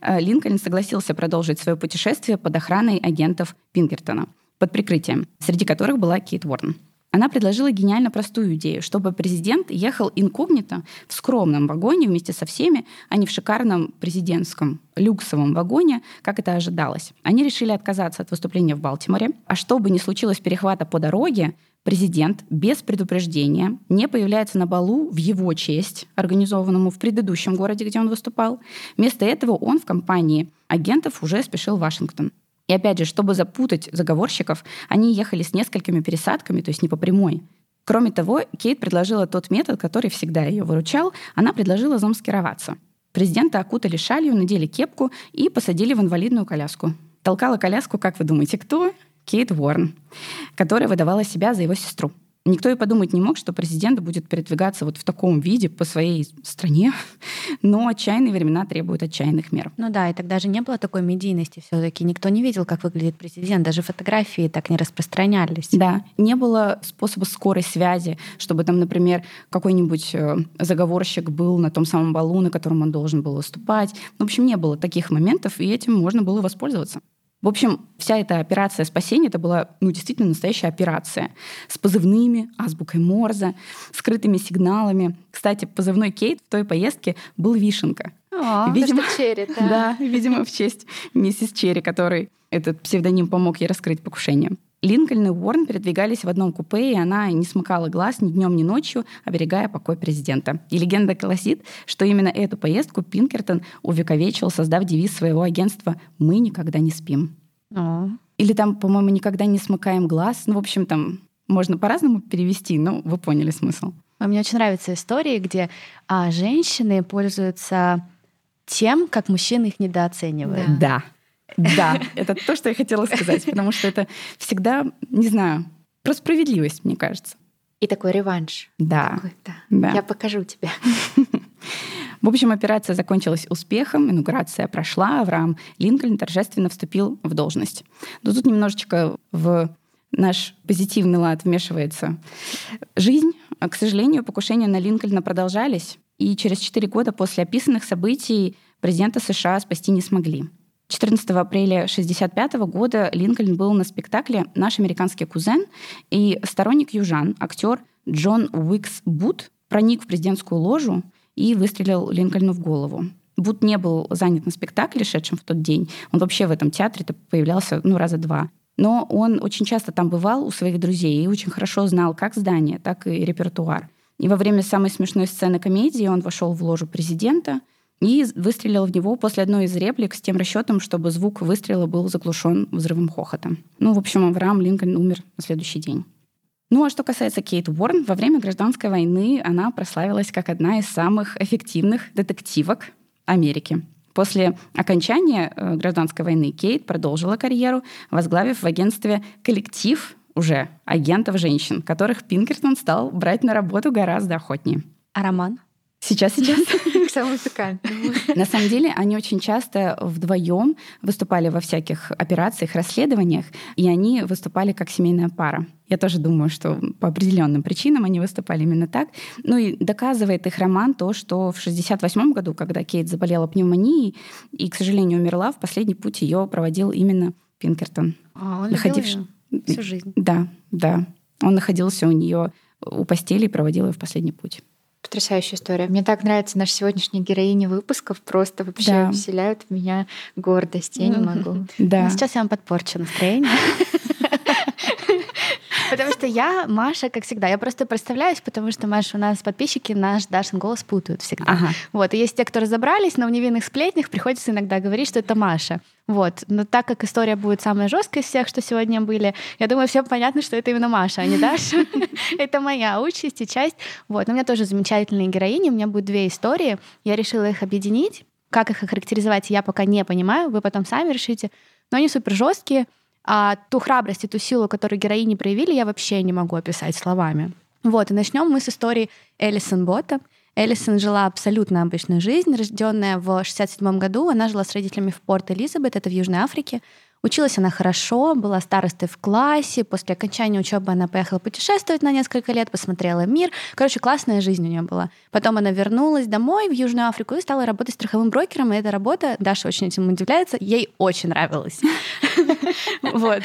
Э, Линкольн согласился продолжить свое путешествие под охраной агентов Пинкертона под прикрытием, среди которых была Кейт Уорн. Она предложила гениально простую идею, чтобы президент ехал инкогнито в скромном вагоне вместе со всеми, а не в шикарном президентском люксовом вагоне, как это ожидалось. Они решили отказаться от выступления в Балтиморе, а чтобы не случилось перехвата по дороге, президент без предупреждения не появляется на балу в его честь, организованному в предыдущем городе, где он выступал. Вместо этого он в компании агентов уже спешил в Вашингтон. И опять же, чтобы запутать заговорщиков, они ехали с несколькими пересадками, то есть не по прямой. Кроме того, Кейт предложила тот метод, который всегда ее выручал. Она предложила замаскироваться. Президента окутали шалью, надели кепку и посадили в инвалидную коляску. Толкала коляску, как вы думаете, кто? Кейт Уорн, которая выдавала себя за его сестру. Никто и подумать не мог, что президент будет передвигаться вот в таком виде по своей стране, но отчаянные времена требуют отчаянных мер. Ну да, и тогда же не было такой медийности все таки Никто не видел, как выглядит президент, даже фотографии так не распространялись. Да, не было способа скорой связи, чтобы там, например, какой-нибудь э, заговорщик был на том самом балу, на котором он должен был выступать. В общем, не было таких моментов, и этим можно было воспользоваться. В общем, вся эта операция спасения, это была ну, действительно настоящая операция с позывными, азбукой Морза, скрытыми сигналами. Кстати, позывной Кейт в той поездке был Вишенка. О, видимо, Черри, да. да, видимо, в честь миссис Черри, который этот псевдоним помог ей раскрыть покушение. Линкольн и Уоррен передвигались в одном купе, и она не смыкала глаз ни днем, ни ночью, оберегая покой президента. И легенда гласит, что именно эту поездку Пинкертон увековечил, создав девиз своего агентства «Мы никогда не спим». О. Или там, по-моему, «Никогда не смыкаем глаз». Ну, в общем, там можно по-разному перевести, но вы поняли смысл. А Мне очень нравятся истории, где а, женщины пользуются тем, как мужчины их недооценивают. Да. Да, это то, что я хотела сказать, потому что это всегда, не знаю, про справедливость, мне кажется. И такой реванш. Да. Такой, да. Да. Я покажу тебе. В общем, операция закончилась успехом, инаугурация прошла, Авраам Линкольн торжественно вступил в должность. Но тут немножечко в наш позитивный лад вмешивается жизнь. А, К сожалению, покушения на Линкольна продолжались, и через четыре года после описанных событий президента США спасти не смогли. 14 апреля 1965 года Линкольн был на спектакле «Наш американский кузен», и сторонник южан, актер Джон Уикс Бут, проник в президентскую ложу и выстрелил Линкольну в голову. Бут не был занят на спектакле, шедшем в тот день. Он вообще в этом театре появлялся ну, раза два. Но он очень часто там бывал у своих друзей и очень хорошо знал как здание, так и репертуар. И во время самой смешной сцены комедии он вошел в ложу президента и выстрелил в него после одной из реплик с тем расчетом, чтобы звук выстрела был заглушен взрывом хохота. Ну, в общем, Авраам Линкольн умер на следующий день. Ну а что касается Кейт Уоррен, во время гражданской войны она прославилась как одна из самых эффективных детективок Америки. После окончания э, гражданской войны Кейт продолжила карьеру, возглавив в агентстве коллектив уже агентов женщин, которых Пинкертон стал брать на работу гораздо охотнее. А роман? Сейчас, сейчас. К самому пикантному. На самом деле, они очень часто вдвоем выступали во всяких операциях, расследованиях, и они выступали как семейная пара. Я тоже думаю, что по определенным причинам они выступали именно так. Ну и доказывает их роман то, что в 1968 году, когда Кейт заболела пневмонией и, к сожалению, умерла, в последний путь ее проводил именно Пинкертон. А, он Находивший- всю жизнь. Да, да. Он находился у нее у постели и проводил ее в последний путь. Потрясающая история. Мне так нравятся наши сегодняшние героини выпусков. Просто вообще Да. вселяют в меня гордость. Я не могу. Да. Ну, сейчас я вам подпорчу настроение. Потому что я, Маша, как всегда, я просто представляюсь, потому что, Маша, у нас подписчики наш Дашин голос путают всегда. Ага. Вот, и есть те, кто разобрались, но в невинных сплетнях приходится иногда говорить, что это Маша. Вот. Но так как история будет самая жесткая из всех, что сегодня были, я думаю, всем понятно, что это именно Маша, а не Даша. Это моя участь и часть. Вот. Но у меня тоже замечательные героини. У меня будет две истории. Я решила их объединить. Как их охарактеризовать, я пока не понимаю. Вы потом сами решите. Но они супер жесткие. А ту храбрость и ту силу, которую героини проявили, я вообще не могу описать словами. Вот, и начнем мы с истории Элисон Бота. Элисон жила абсолютно обычную жизнь. Рожденная в 67 году, она жила с родителями в Порт-Элизабет, это в Южной Африке. Училась она хорошо, была старостой в классе. После окончания учебы она поехала путешествовать на несколько лет, посмотрела мир. Короче, классная жизнь у нее была. Потом она вернулась домой в Южную Африку и стала работать страховым брокером. И эта работа, Даша очень этим удивляется, ей очень нравилась. Вот.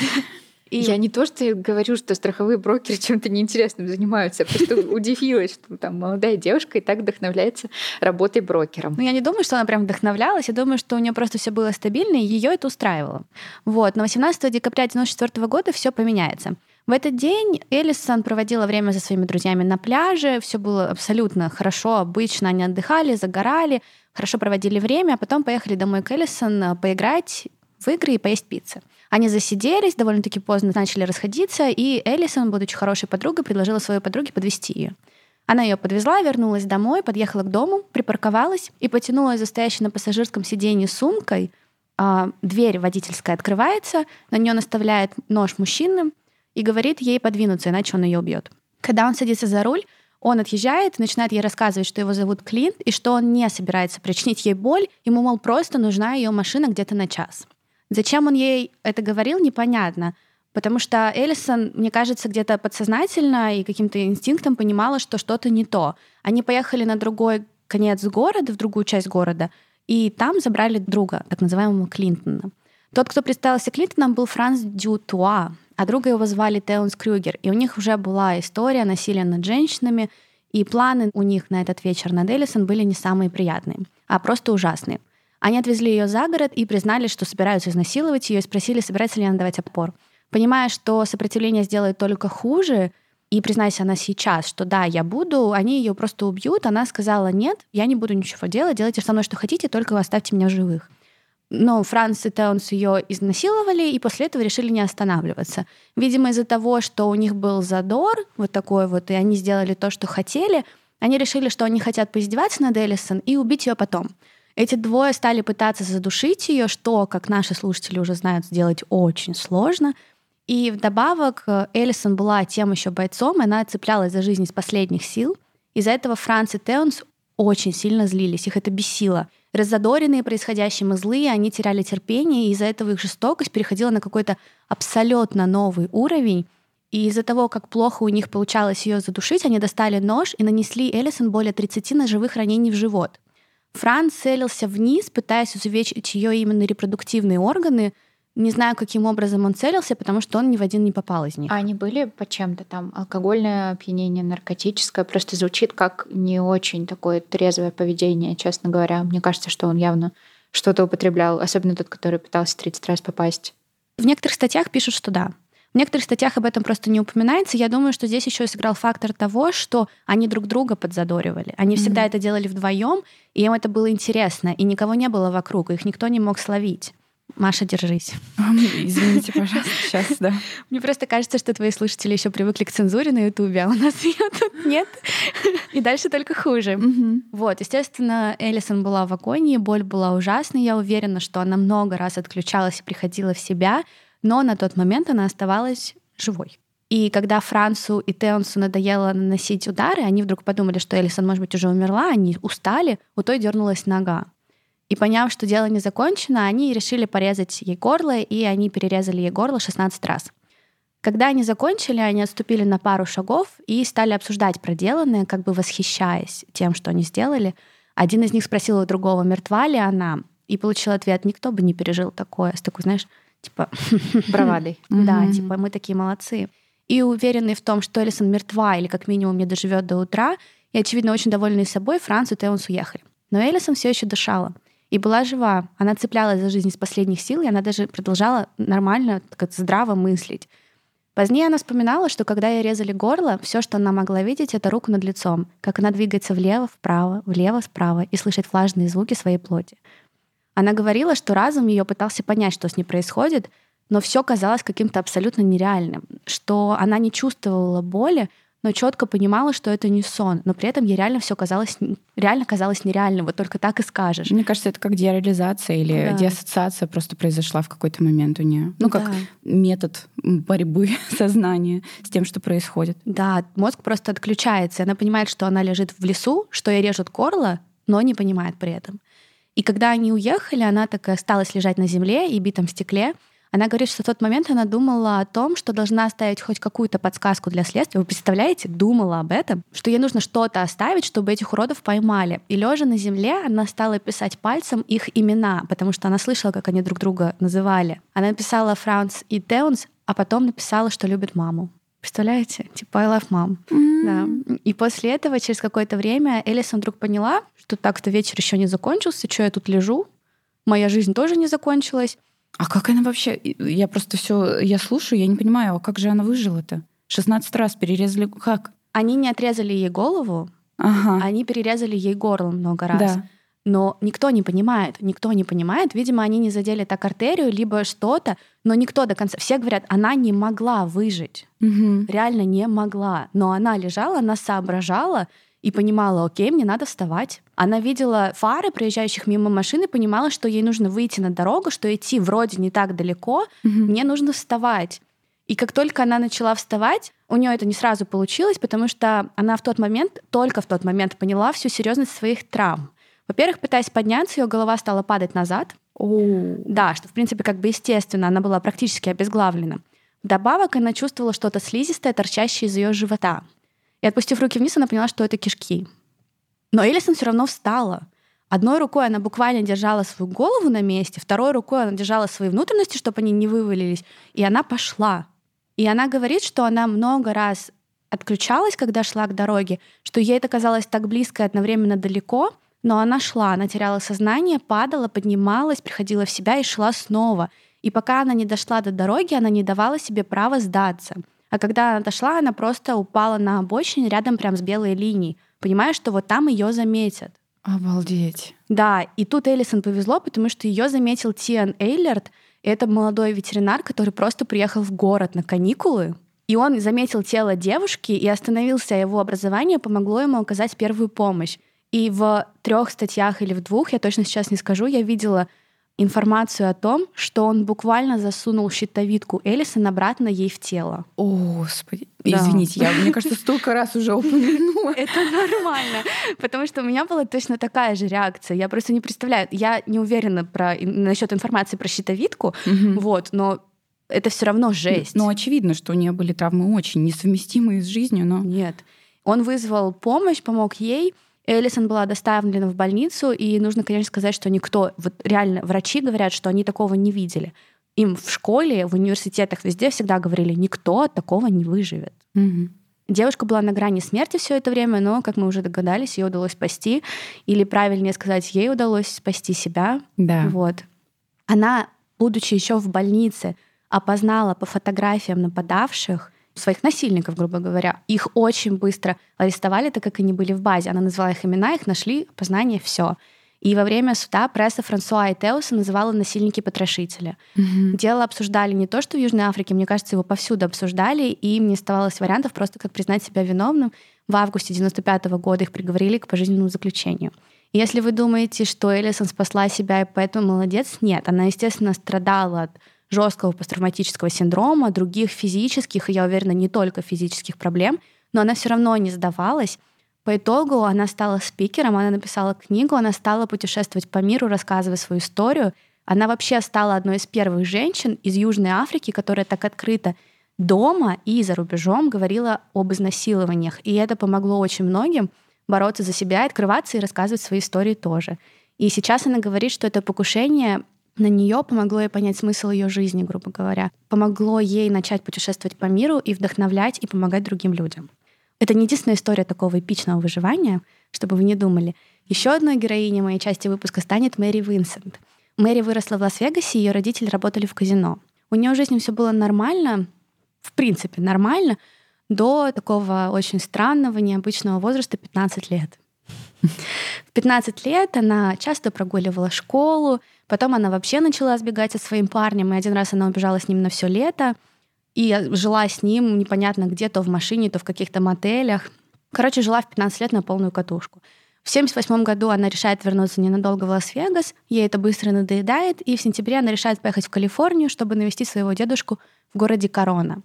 И- Я не то, что говорю, что страховые брокеры чем-то неинтересным занимаются, я просто удивилась, что там молодая девушка и так вдохновляется работой брокером. Ну, я не думаю, что она прям вдохновлялась. Я думаю, что у нее просто все было стабильно, и ее это устраивало. Вот. Но 18 декабря 1994 года все поменяется. В этот день Элисон проводила время со своими друзьями на пляже. Все было абсолютно хорошо, обычно. Они отдыхали, загорали, хорошо проводили время, а потом поехали домой к Элисон э, поиграть в игры и поесть пиццы. Они засиделись, довольно-таки поздно начали расходиться, и Элисон, будучи хорошей подругой, предложила своей подруге подвести ее. Она ее подвезла, вернулась домой, подъехала к дому, припарковалась и потянула за стоящей на пассажирском сиденье сумкой. А, дверь водительская открывается, на нее наставляет нож мужчины и говорит ей подвинуться, иначе он ее убьет. Когда он садится за руль, он отъезжает, начинает ей рассказывать, что его зовут Клинт, и что он не собирается причинить ей боль, ему, мол, просто нужна ее машина где-то на час. Зачем он ей это говорил, непонятно. Потому что Эллисон, мне кажется, где-то подсознательно и каким-то инстинктом понимала, что что-то не то. Они поехали на другой конец города, в другую часть города, и там забрали друга, так называемого Клинтона. Тот, кто представился Клинтоном, был Франц Дютуа, а друга его звали Теонс Крюгер. И у них уже была история насилия над женщинами, и планы у них на этот вечер над Эллисон были не самые приятные, а просто ужасные. Они отвезли ее за город и признали, что собираются изнасиловать ее, и спросили, собирается ли она давать отпор. Понимая, что сопротивление сделает только хуже, и признайся она сейчас, что да, я буду, они ее просто убьют, она сказала, нет, я не буду ничего делать, делайте со мной что хотите, только оставьте меня в живых. Но Франц и Теонс ее изнасиловали, и после этого решили не останавливаться. Видимо, из-за того, что у них был задор вот такой вот, и они сделали то, что хотели, они решили, что они хотят поиздеваться над Эллисон и убить ее потом. Эти двое стали пытаться задушить ее, что, как наши слушатели уже знают, сделать очень сложно. И вдобавок Эллисон была тем еще бойцом, и она цеплялась за жизнь из последних сил. Из-за этого Франц и Теонс очень сильно злились, их это бесило. Разодоренные происходящим и злые, они теряли терпение, и из-за этого их жестокость переходила на какой-то абсолютно новый уровень. И из-за того, как плохо у них получалось ее задушить, они достали нож и нанесли Эллисон более 30 ножевых ранений в живот. Франц целился вниз, пытаясь увеличить ее именно репродуктивные органы. Не знаю, каким образом он целился, потому что он ни в один не попал из них. А они были по чем-то там? Алкогольное опьянение, наркотическое? Просто звучит как не очень такое трезвое поведение, честно говоря. Мне кажется, что он явно что-то употреблял, особенно тот, который пытался 30 раз попасть. В некоторых статьях пишут, что да. В некоторых статьях об этом просто не упоминается. Я думаю, что здесь еще сыграл фактор того, что они друг друга подзадоривали. Они mm-hmm. всегда это делали вдвоем, и им это было интересно, и никого не было вокруг, их никто не мог словить. Маша, держись. Извините, пожалуйста, сейчас, да. Мне просто кажется, что твои слушатели еще привыкли к цензуре на Ютубе, а у нас ее тут нет. И дальше только хуже. Угу. Вот, естественно, Элисон была в агонии, боль была ужасной. Я уверена, что она много раз отключалась и приходила в себя но на тот момент она оставалась живой. И когда Францу и Теонсу надоело наносить удары, они вдруг подумали, что Элисон, может быть, уже умерла, они устали, у той дернулась нога. И поняв, что дело не закончено, они решили порезать ей горло, и они перерезали ей горло 16 раз. Когда они закончили, они отступили на пару шагов и стали обсуждать проделанное, как бы восхищаясь тем, что они сделали. Один из них спросил у другого, мертва ли она, и получил ответ, никто бы не пережил такое, с такой, знаешь, типа бравадой. Да, типа мы такие молодцы. И уверенный в том, что Элисон мертва или как минимум не доживет до утра, и, очевидно, очень довольный собой, Франц и Теонс уехали. Но Элисон все еще дышала и была жива. Она цеплялась за жизнь из последних сил, и она даже продолжала нормально, так здраво мыслить. Позднее она вспоминала, что когда ей резали горло, все, что она могла видеть, это руку над лицом, как она двигается влево, вправо, влево, справа и слышать влажные звуки своей плоти. Она говорила, что разум ее пытался понять, что с ней происходит, но все казалось каким-то абсолютно нереальным, что она не чувствовала боли, но четко понимала, что это не сон, но при этом ей реально все казалось, реально казалось нереальным, вот только так и скажешь. Мне кажется, это как дереализация или да. деассоциация просто произошла в какой-то момент у нее. Ну, как да. метод борьбы сознания с тем, что происходит. Да, мозг просто отключается, и она понимает, что она лежит в лесу, что ей режут горло, но не понимает при этом. И когда они уехали, она так и осталась лежать на земле и битом стекле. Она говорит, что в тот момент она думала о том, что должна оставить хоть какую-то подсказку для следствия. Вы представляете, думала об этом, что ей нужно что-то оставить, чтобы этих уродов поймали. И лежа на земле, она стала писать пальцем их имена, потому что она слышала, как они друг друга называли. Она написала Франц и Теунс, а потом написала, что любит маму. Представляете? Типа I love mom. Mm-hmm. Да. И после этого, через какое-то время, Элисон вдруг поняла, что так-то вечер еще не закончился, что я тут лежу, моя жизнь тоже не закончилась. А как она вообще? Я просто все, я слушаю, я не понимаю, а как же она выжила-то? 16 раз перерезали, как? Они не отрезали ей голову, ага. они перерезали ей горло много раз. Да но никто не понимает, никто не понимает. Видимо, они не задели так артерию, либо что-то, но никто до конца... Все говорят, она не могла выжить. Угу. Реально не могла. Но она лежала, она соображала и понимала, окей, мне надо вставать. Она видела фары проезжающих мимо машины, понимала, что ей нужно выйти на дорогу, что идти вроде не так далеко, угу. мне нужно вставать. И как только она начала вставать, у нее это не сразу получилось, потому что она в тот момент, только в тот момент поняла всю серьезность своих травм. Во-первых, пытаясь подняться, ее голова стала падать назад. О. Да, что, в принципе, как бы естественно, она была практически обезглавлена. Вдобавок она чувствовала что-то слизистое, торчащее из ее живота. И отпустив руки вниз, она поняла, что это кишки. Но Элисон все равно встала. Одной рукой она буквально держала свою голову на месте, второй рукой она держала свои внутренности, чтобы они не вывалились, и она пошла. И она говорит, что она много раз отключалась, когда шла к дороге, что ей это казалось так близко и одновременно далеко — но она шла, она теряла сознание, падала, поднималась, приходила в себя и шла снова. И пока она не дошла до дороги, она не давала себе права сдаться. А когда она дошла, она просто упала на обочине рядом прям с белой линией, понимая, что вот там ее заметят. Обалдеть. Да, и тут Элисон повезло, потому что ее заметил Тиан Эйлерт. Это молодой ветеринар, который просто приехал в город на каникулы. И он заметил тело девушки и остановился, а его образование помогло ему оказать первую помощь. И в трех статьях или в двух, я точно сейчас не скажу, я видела информацию о том, что он буквально засунул щитовидку Элисон обратно ей в тело. О, Господи. Да. Извините, я, мне кажется, столько раз уже упомянула. Это нормально, потому что у меня была точно такая же реакция. Я просто не представляю, я не уверена про, насчет информации про щитовидку, вот, но это все равно жесть. Ну, очевидно, что у нее были травмы очень несовместимые с жизнью, но... Нет. Он вызвал помощь, помог ей, Элисон была доставлена в больницу, и нужно, конечно, сказать, что никто, вот реально врачи говорят, что они такого не видели. Им в школе, в университетах, везде всегда говорили, никто такого не выживет. Угу. Девушка была на грани смерти все это время, но, как мы уже догадались, ее удалось спасти. Или правильнее сказать, ей удалось спасти себя. Да. Вот. Она, будучи еще в больнице, опознала по фотографиям нападавших своих насильников, грубо говоря. Их очень быстро арестовали, так как они были в базе. Она назвала их имена, их нашли, познание, все. И во время суда пресса Франсуа Этеуса называла насильники потрошителя. Угу. Дело обсуждали не то, что в Южной Африке, мне кажется, его повсюду обсуждали, и им не оставалось вариантов просто как признать себя виновным. В августе 95 -го года их приговорили к пожизненному заключению. И если вы думаете, что Элисон спасла себя и поэтому молодец, нет, она, естественно, страдала от жесткого посттравматического синдрома, других физических, и я уверена, не только физических проблем, но она все равно не сдавалась. По итогу она стала спикером, она написала книгу, она стала путешествовать по миру, рассказывая свою историю. Она вообще стала одной из первых женщин из Южной Африки, которая так открыто дома и за рубежом говорила об изнасилованиях. И это помогло очень многим бороться за себя, открываться и рассказывать свои истории тоже. И сейчас она говорит, что это покушение на нее помогло ей понять смысл ее жизни, грубо говоря. Помогло ей начать путешествовать по миру и вдохновлять и помогать другим людям. Это не единственная история такого эпичного выживания, чтобы вы не думали. Еще одной героиней моей части выпуска станет Мэри Винсент. Мэри выросла в Лас-Вегасе, ее родители работали в казино. У нее в жизни все было нормально, в принципе, нормально, до такого очень странного, необычного возраста 15 лет. В 15 лет она часто прогуливала школу, потом она вообще начала сбегать от своим парнем, и один раз она убежала с ним на все лето, и жила с ним непонятно где, то в машине, то в каких-то мотелях. Короче, жила в 15 лет на полную катушку. В 1978 году она решает вернуться ненадолго в Лас-Вегас, ей это быстро надоедает, и в сентябре она решает поехать в Калифорнию, чтобы навестить своего дедушку в городе Корона.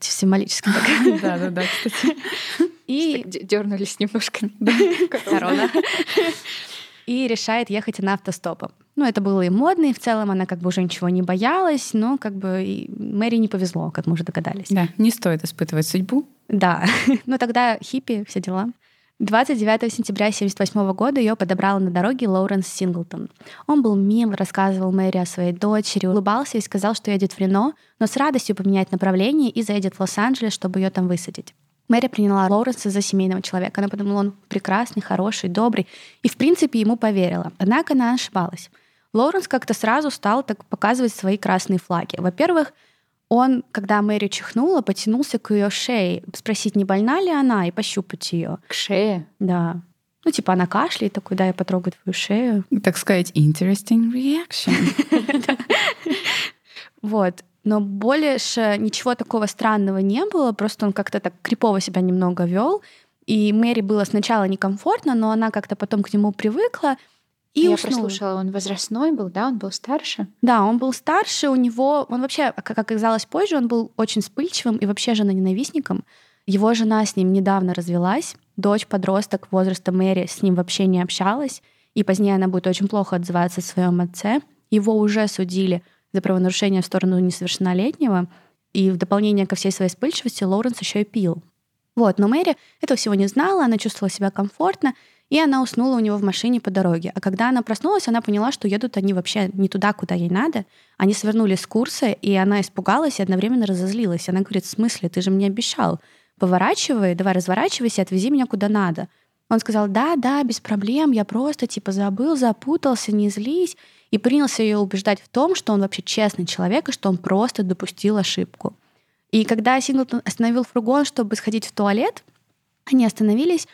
Символически так. Да-да-да, кстати. И дернулись немножко. Корона. И решает ехать она автостопом. Ну, это было и модно, и в целом она как бы уже ничего не боялась, но как бы Мэри не повезло, как мы уже догадались. Да, не стоит испытывать судьбу. Да, но тогда хиппи, все дела. 29 сентября 1978 года ее подобрал на дороге Лоуренс Синглтон. Он был мил, рассказывал Мэри о своей дочери, улыбался и сказал, что едет в Рено, но с радостью поменяет направление и заедет в Лос-Анджелес, чтобы ее там высадить. Мэри приняла Лоуренса за семейного человека. Она подумала, он прекрасный, хороший, добрый. И, в принципе, ему поверила. Однако она ошибалась. Лоуренс как-то сразу стал так показывать свои красные флаги. Во-первых, он, когда Мэри чихнула, потянулся к ее шее, спросить, не больна ли она, и пощупать ее. К шее? Да. Ну, типа, она кашляет, такой, да, я потрогаю твою шею. Так сказать, interesting reaction. Вот. Но больше ничего такого странного не было, просто он как-то так крипово себя немного вел. И Мэри было сначала некомфортно, но она как-то потом к нему привыкла. И Я уснула. прослушала, он возрастной был, да, он был старше. Да, он был старше, у него, он вообще, как оказалось позже, он был очень вспыльчивым и вообще жена-ненавистником. Его жена с ним недавно развелась, дочь подросток возраста Мэри с ним вообще не общалась, и позднее она будет очень плохо отзываться о своем отце. Его уже судили за правонарушение в сторону несовершеннолетнего, и в дополнение ко всей своей вспыльчивости Лоуренс еще и пил. Вот, но Мэри этого всего не знала, она чувствовала себя комфортно, и она уснула у него в машине по дороге. А когда она проснулась, она поняла, что едут они вообще не туда, куда ей надо. Они свернули с курса, и она испугалась и одновременно разозлилась. Она говорит, в смысле, ты же мне обещал. Поворачивай, давай разворачивайся, отвези меня куда надо. Он сказал, да, да, без проблем, я просто типа забыл, запутался, не злись. И принялся ее убеждать в том, что он вообще честный человек и что он просто допустил ошибку. И когда Синглтон остановил фургон, чтобы сходить в туалет, они остановились,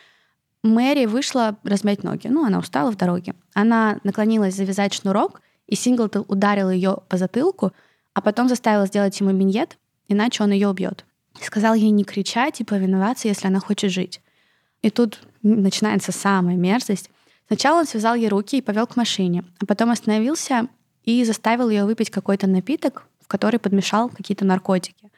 Мэри вышла размять ноги. Ну, она устала в дороге. Она наклонилась завязать шнурок, и Синглтон ударил ее по затылку, а потом заставил сделать ему миньет, иначе он ее убьет. Сказал ей не кричать и повиноваться, если она хочет жить. И тут начинается самая мерзость. Сначала он связал ей руки и повел к машине, а потом остановился и заставил ее выпить какой-то напиток, в который подмешал какие-то наркотики.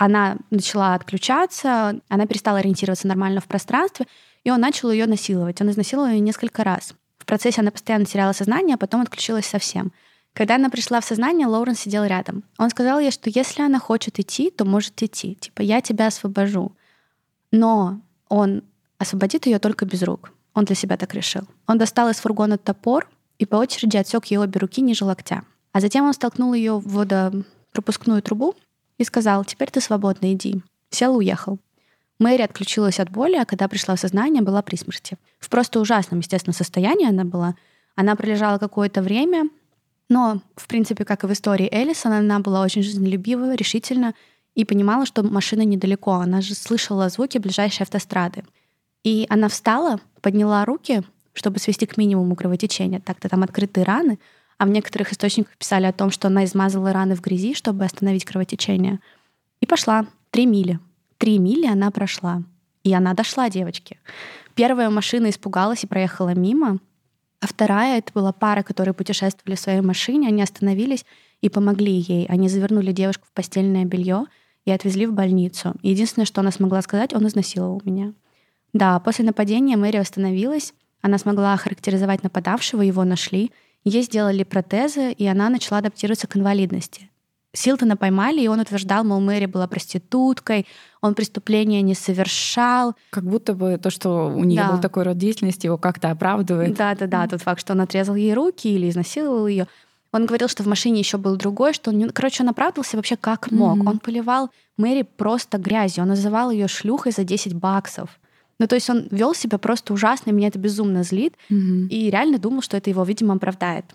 Она начала отключаться, она перестала ориентироваться нормально в пространстве, и он начал ее насиловать. Он изнасиловал ее несколько раз. В процессе она постоянно теряла сознание, а потом отключилась совсем. Когда она пришла в сознание, Лоурен сидел рядом. Он сказал ей, что если она хочет идти, то может идти. Типа, я тебя освобожу. Но он освободит ее только без рук. Он для себя так решил. Он достал из фургона топор и по очереди отсек ей обе руки ниже локтя. А затем он столкнул ее в водопропускную трубу и сказал, теперь ты свободна, иди. Сел и уехал. Мэри отключилась от боли, а когда пришла в сознание, была при смерти. В просто ужасном, естественно, состоянии она была. Она пролежала какое-то время, но, в принципе, как и в истории Эллисон, она была очень жизнелюбива, решительна и понимала, что машина недалеко. Она же слышала звуки ближайшей автострады. И она встала, подняла руки, чтобы свести к минимуму кровотечение. Так-то там открытые раны, а в некоторых источниках писали о том, что она измазала раны в грязи, чтобы остановить кровотечение. И пошла. Три мили. Три мили она прошла. И она дошла, девочки. Первая машина испугалась и проехала мимо, а вторая — это была пара, которые путешествовали в своей машине. Они остановились и помогли ей. Они завернули девушку в постельное белье и отвезли в больницу. единственное, что она смогла сказать, он изнасиловал меня. Да, после нападения Мэри восстановилась, она смогла охарактеризовать нападавшего, его нашли, ей сделали протезы, и она начала адаптироваться к инвалидности. Силтона поймали, и он утверждал, мол, Мэри была проституткой, он преступления не совершал. Как будто бы то, что у нее да. был такой род деятельности, его как-то оправдывает. Да, да, да. Тот факт, что он отрезал ей руки или изнасиловал ее. Он говорил, что в машине еще был другой, что он, короче, он оправдывался вообще как мог. Mm-hmm. Он поливал Мэри просто грязью, он называл ее шлюхой за 10 баксов. Ну, то есть он вел себя просто ужасно, и меня это безумно злит. Mm-hmm. И реально думал, что это его, видимо, оправдает.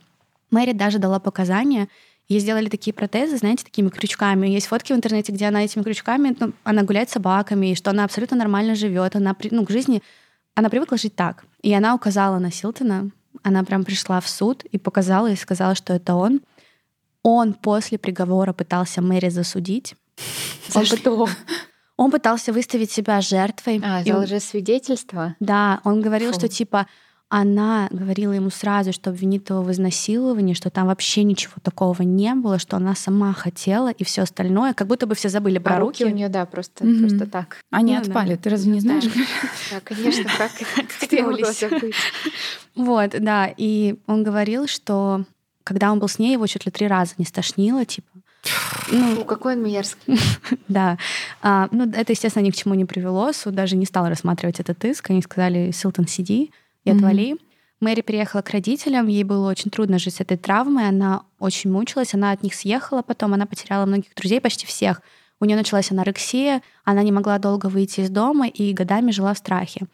Мэри даже дала показания. Ей сделали такие протезы, знаете, такими крючками. Есть фотки в интернете, где она этими крючками, ну, она гуляет с собаками, и что она абсолютно нормально живет. Она, ну, к жизни, она привыкла жить так. И она указала на Силтона, она прям пришла в суд и показала, и сказала, что это он. Он после приговора пытался Мэри засудить. За он что? Он пытался выставить себя жертвой. А, за лжесвидетельство? Да, он говорил, Фу. что типа она говорила ему сразу, что обвинит его в изнасиловании, что там вообще ничего такого не было, что она сама хотела и все остальное, как будто бы все забыли про а руки. руки у нее, да, просто, mm-hmm. просто так. Они ну, отпали, да. ты разве не знаешь? Да, конечно, как, забыть? Вот, да, и он говорил, что когда он был с ней, его чуть ли три раза не стошнило, типа, ну, Фу, какой он мерзкий. да. А, ну, это, естественно, ни к чему не привело. Суд даже не стал рассматривать этот иск. Они сказали, Силтон, сиди и отвали. Мэри переехала к родителям, ей было очень трудно жить с этой травмой, она очень мучилась, она от них съехала потом, она потеряла многих друзей, почти всех. У нее началась анорексия, она не могла долго выйти из дома и годами жила в страхе.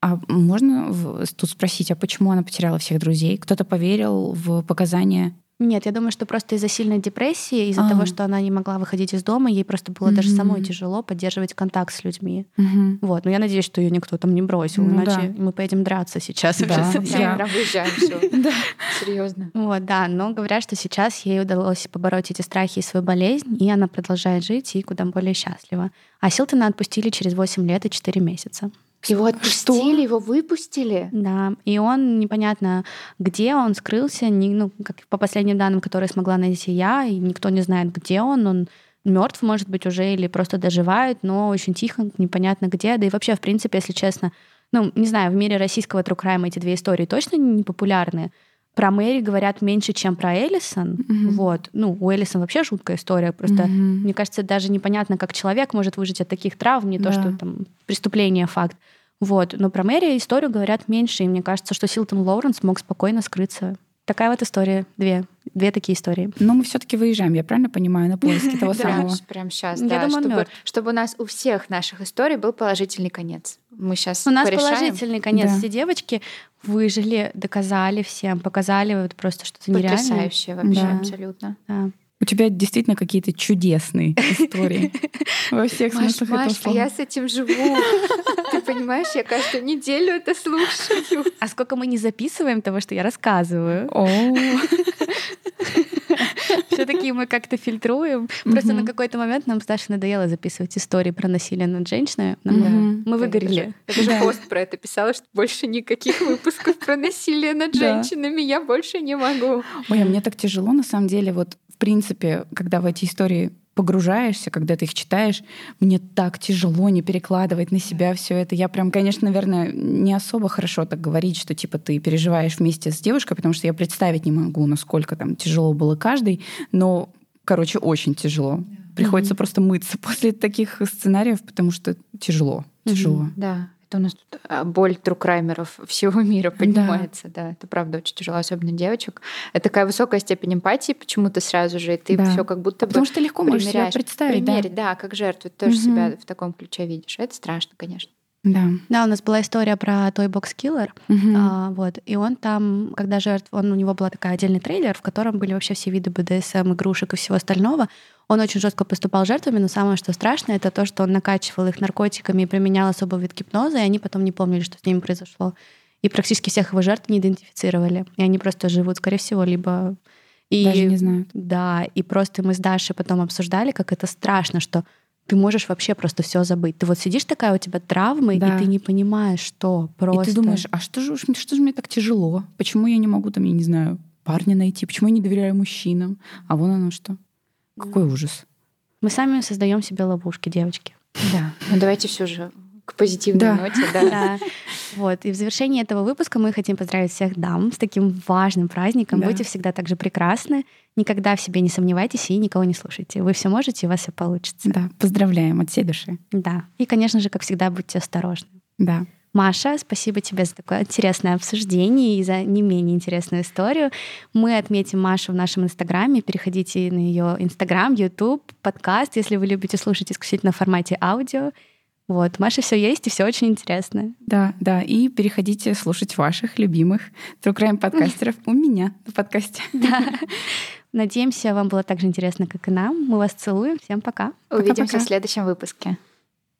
А можно тут спросить, а почему она потеряла всех друзей? Кто-то поверил в показания нет, я думаю, что просто из-за сильной депрессии, из-за А-а-а. того, что она не могла выходить из дома, ей просто было mm-hmm. даже самой тяжело поддерживать контакт с людьми. Mm-hmm. Вот, но я надеюсь, что ее никто там не бросил, ну, иначе да. мы поедем драться сейчас. Да, выезжаем все. Серьезно. Вот, да, но говорят, что сейчас ей удалось побороть эти страхи и свою болезнь, и она продолжает жить и куда более счастлива. А Силтона отпустили через 8 лет и 4 месяца. Его отпустили, Что? его выпустили? Да, и он непонятно, где он скрылся, не, ну, как по последним данным, которые смогла найти я, и никто не знает, где он, он мертв, может быть, уже или просто доживает, но очень тихо, непонятно где. Да и вообще, в принципе, если честно, ну, не знаю, в мире российского трукрайма эти две истории точно не популярны. Про Мэри говорят меньше, чем про Эллисон. Mm-hmm. Вот. Ну, у Эллисон вообще жуткая история. Просто, mm-hmm. мне кажется, даже непонятно, как человек может выжить от таких травм, не да. то, что там преступление факт. Вот. Но про Мэри историю говорят меньше, и мне кажется, что Силтон Лоуренс мог спокойно скрыться такая вот история. Две. Две такие истории. Но мы все таки выезжаем, я правильно понимаю, на поиски того самого? Прям сейчас, Я да. Чтобы у нас у всех наших историй был положительный конец. Мы сейчас У нас положительный конец. Все девочки выжили, доказали всем, показали вот просто что-то нереальное. Потрясающе вообще, абсолютно. У тебя действительно какие-то чудесные истории во всех смыслах этого Маш, слова. я с этим живу. Ты понимаешь, я каждую неделю это слушаю. А сколько мы не записываем того, что я рассказываю. Все-таки мы как-то фильтруем. Просто на какой-то момент нам с Дашей надоело записывать истории про насилие над женщинами. Мы выгорели. Даже Да. пост про это писала, что больше никаких выпусков про насилие над женщинами я больше не могу. Ой, а мне так тяжело, на самом деле, вот в принципе, когда в эти истории погружаешься, когда ты их читаешь, мне так тяжело не перекладывать на себя все это. Я прям, конечно, наверное, не особо хорошо так говорить, что типа ты переживаешь вместе с девушкой, потому что я представить не могу, насколько там тяжело было каждый, но, короче, очень тяжело. Приходится просто мыться после таких сценариев, потому что тяжело, тяжело. Да, это у нас тут а, боль трукраймеров всего мира поднимается. Да. это правда очень тяжело, особенно девочек. Это такая высокая степень эмпатии почему-то сразу же, и ты Да. все как будто бы Потому что легко можешь себя представить, да. Примерить, да, как жертву. Ты тоже Мгм. себя в таком ключе видишь. Это страшно, конечно. Да. Да, у нас была история про Toy Box Killer. Мгм. А, вот. И он там, когда жертв, он, у него был такой отдельный трейлер, в котором были вообще все виды БДСМ, игрушек и всего остального. Он очень жестко поступал жертвами, но самое, что страшное, это то, что он накачивал их наркотиками и применял особый вид гипноза, и они потом не помнили, что с ними произошло. И практически всех его жертв не идентифицировали. И они просто живут, скорее всего, либо... И, Даже не знают. Да, и просто мы с Дашей потом обсуждали, как это страшно, что ты можешь вообще просто все забыть. Ты вот сидишь такая, у тебя травмы, Да. и ты не понимаешь, что просто. И ты думаешь, а что же, что же мне так тяжело? Почему я не могу там, я не знаю, парня найти? Почему я не доверяю мужчинам? А вон оно что. Какой ужас. Мы сами создаем себе ловушки, девочки. Да. Ну давайте все же к позитивной Да. ноте, да. Да. Вот. И в завершении этого выпуска мы хотим поздравить всех дам с таким важным праздником. Да. Будьте всегда так же прекрасны. Никогда в себе не сомневайтесь и никого не слушайте. Вы все можете, у вас все получится. Да, поздравляем от всей души. Да. И, конечно же, как всегда, будьте осторожны. Да. Маша, спасибо тебе за такое интересное обсуждение и за не менее интересную историю. Мы отметим Машу в нашем инстаграме. Переходите на ее инстаграм, YouTube, подкаст, если вы любите слушать исключительно в формате аудио. Вот, Маша все есть и все очень интересно. Да, да. И переходите слушать ваших любимых True Crime подкастеров у меня на подкасте. Да. Надеемся, вам было так же интересно, как и нам. Мы вас целуем. Всем пока. Увидимся в следующем выпуске.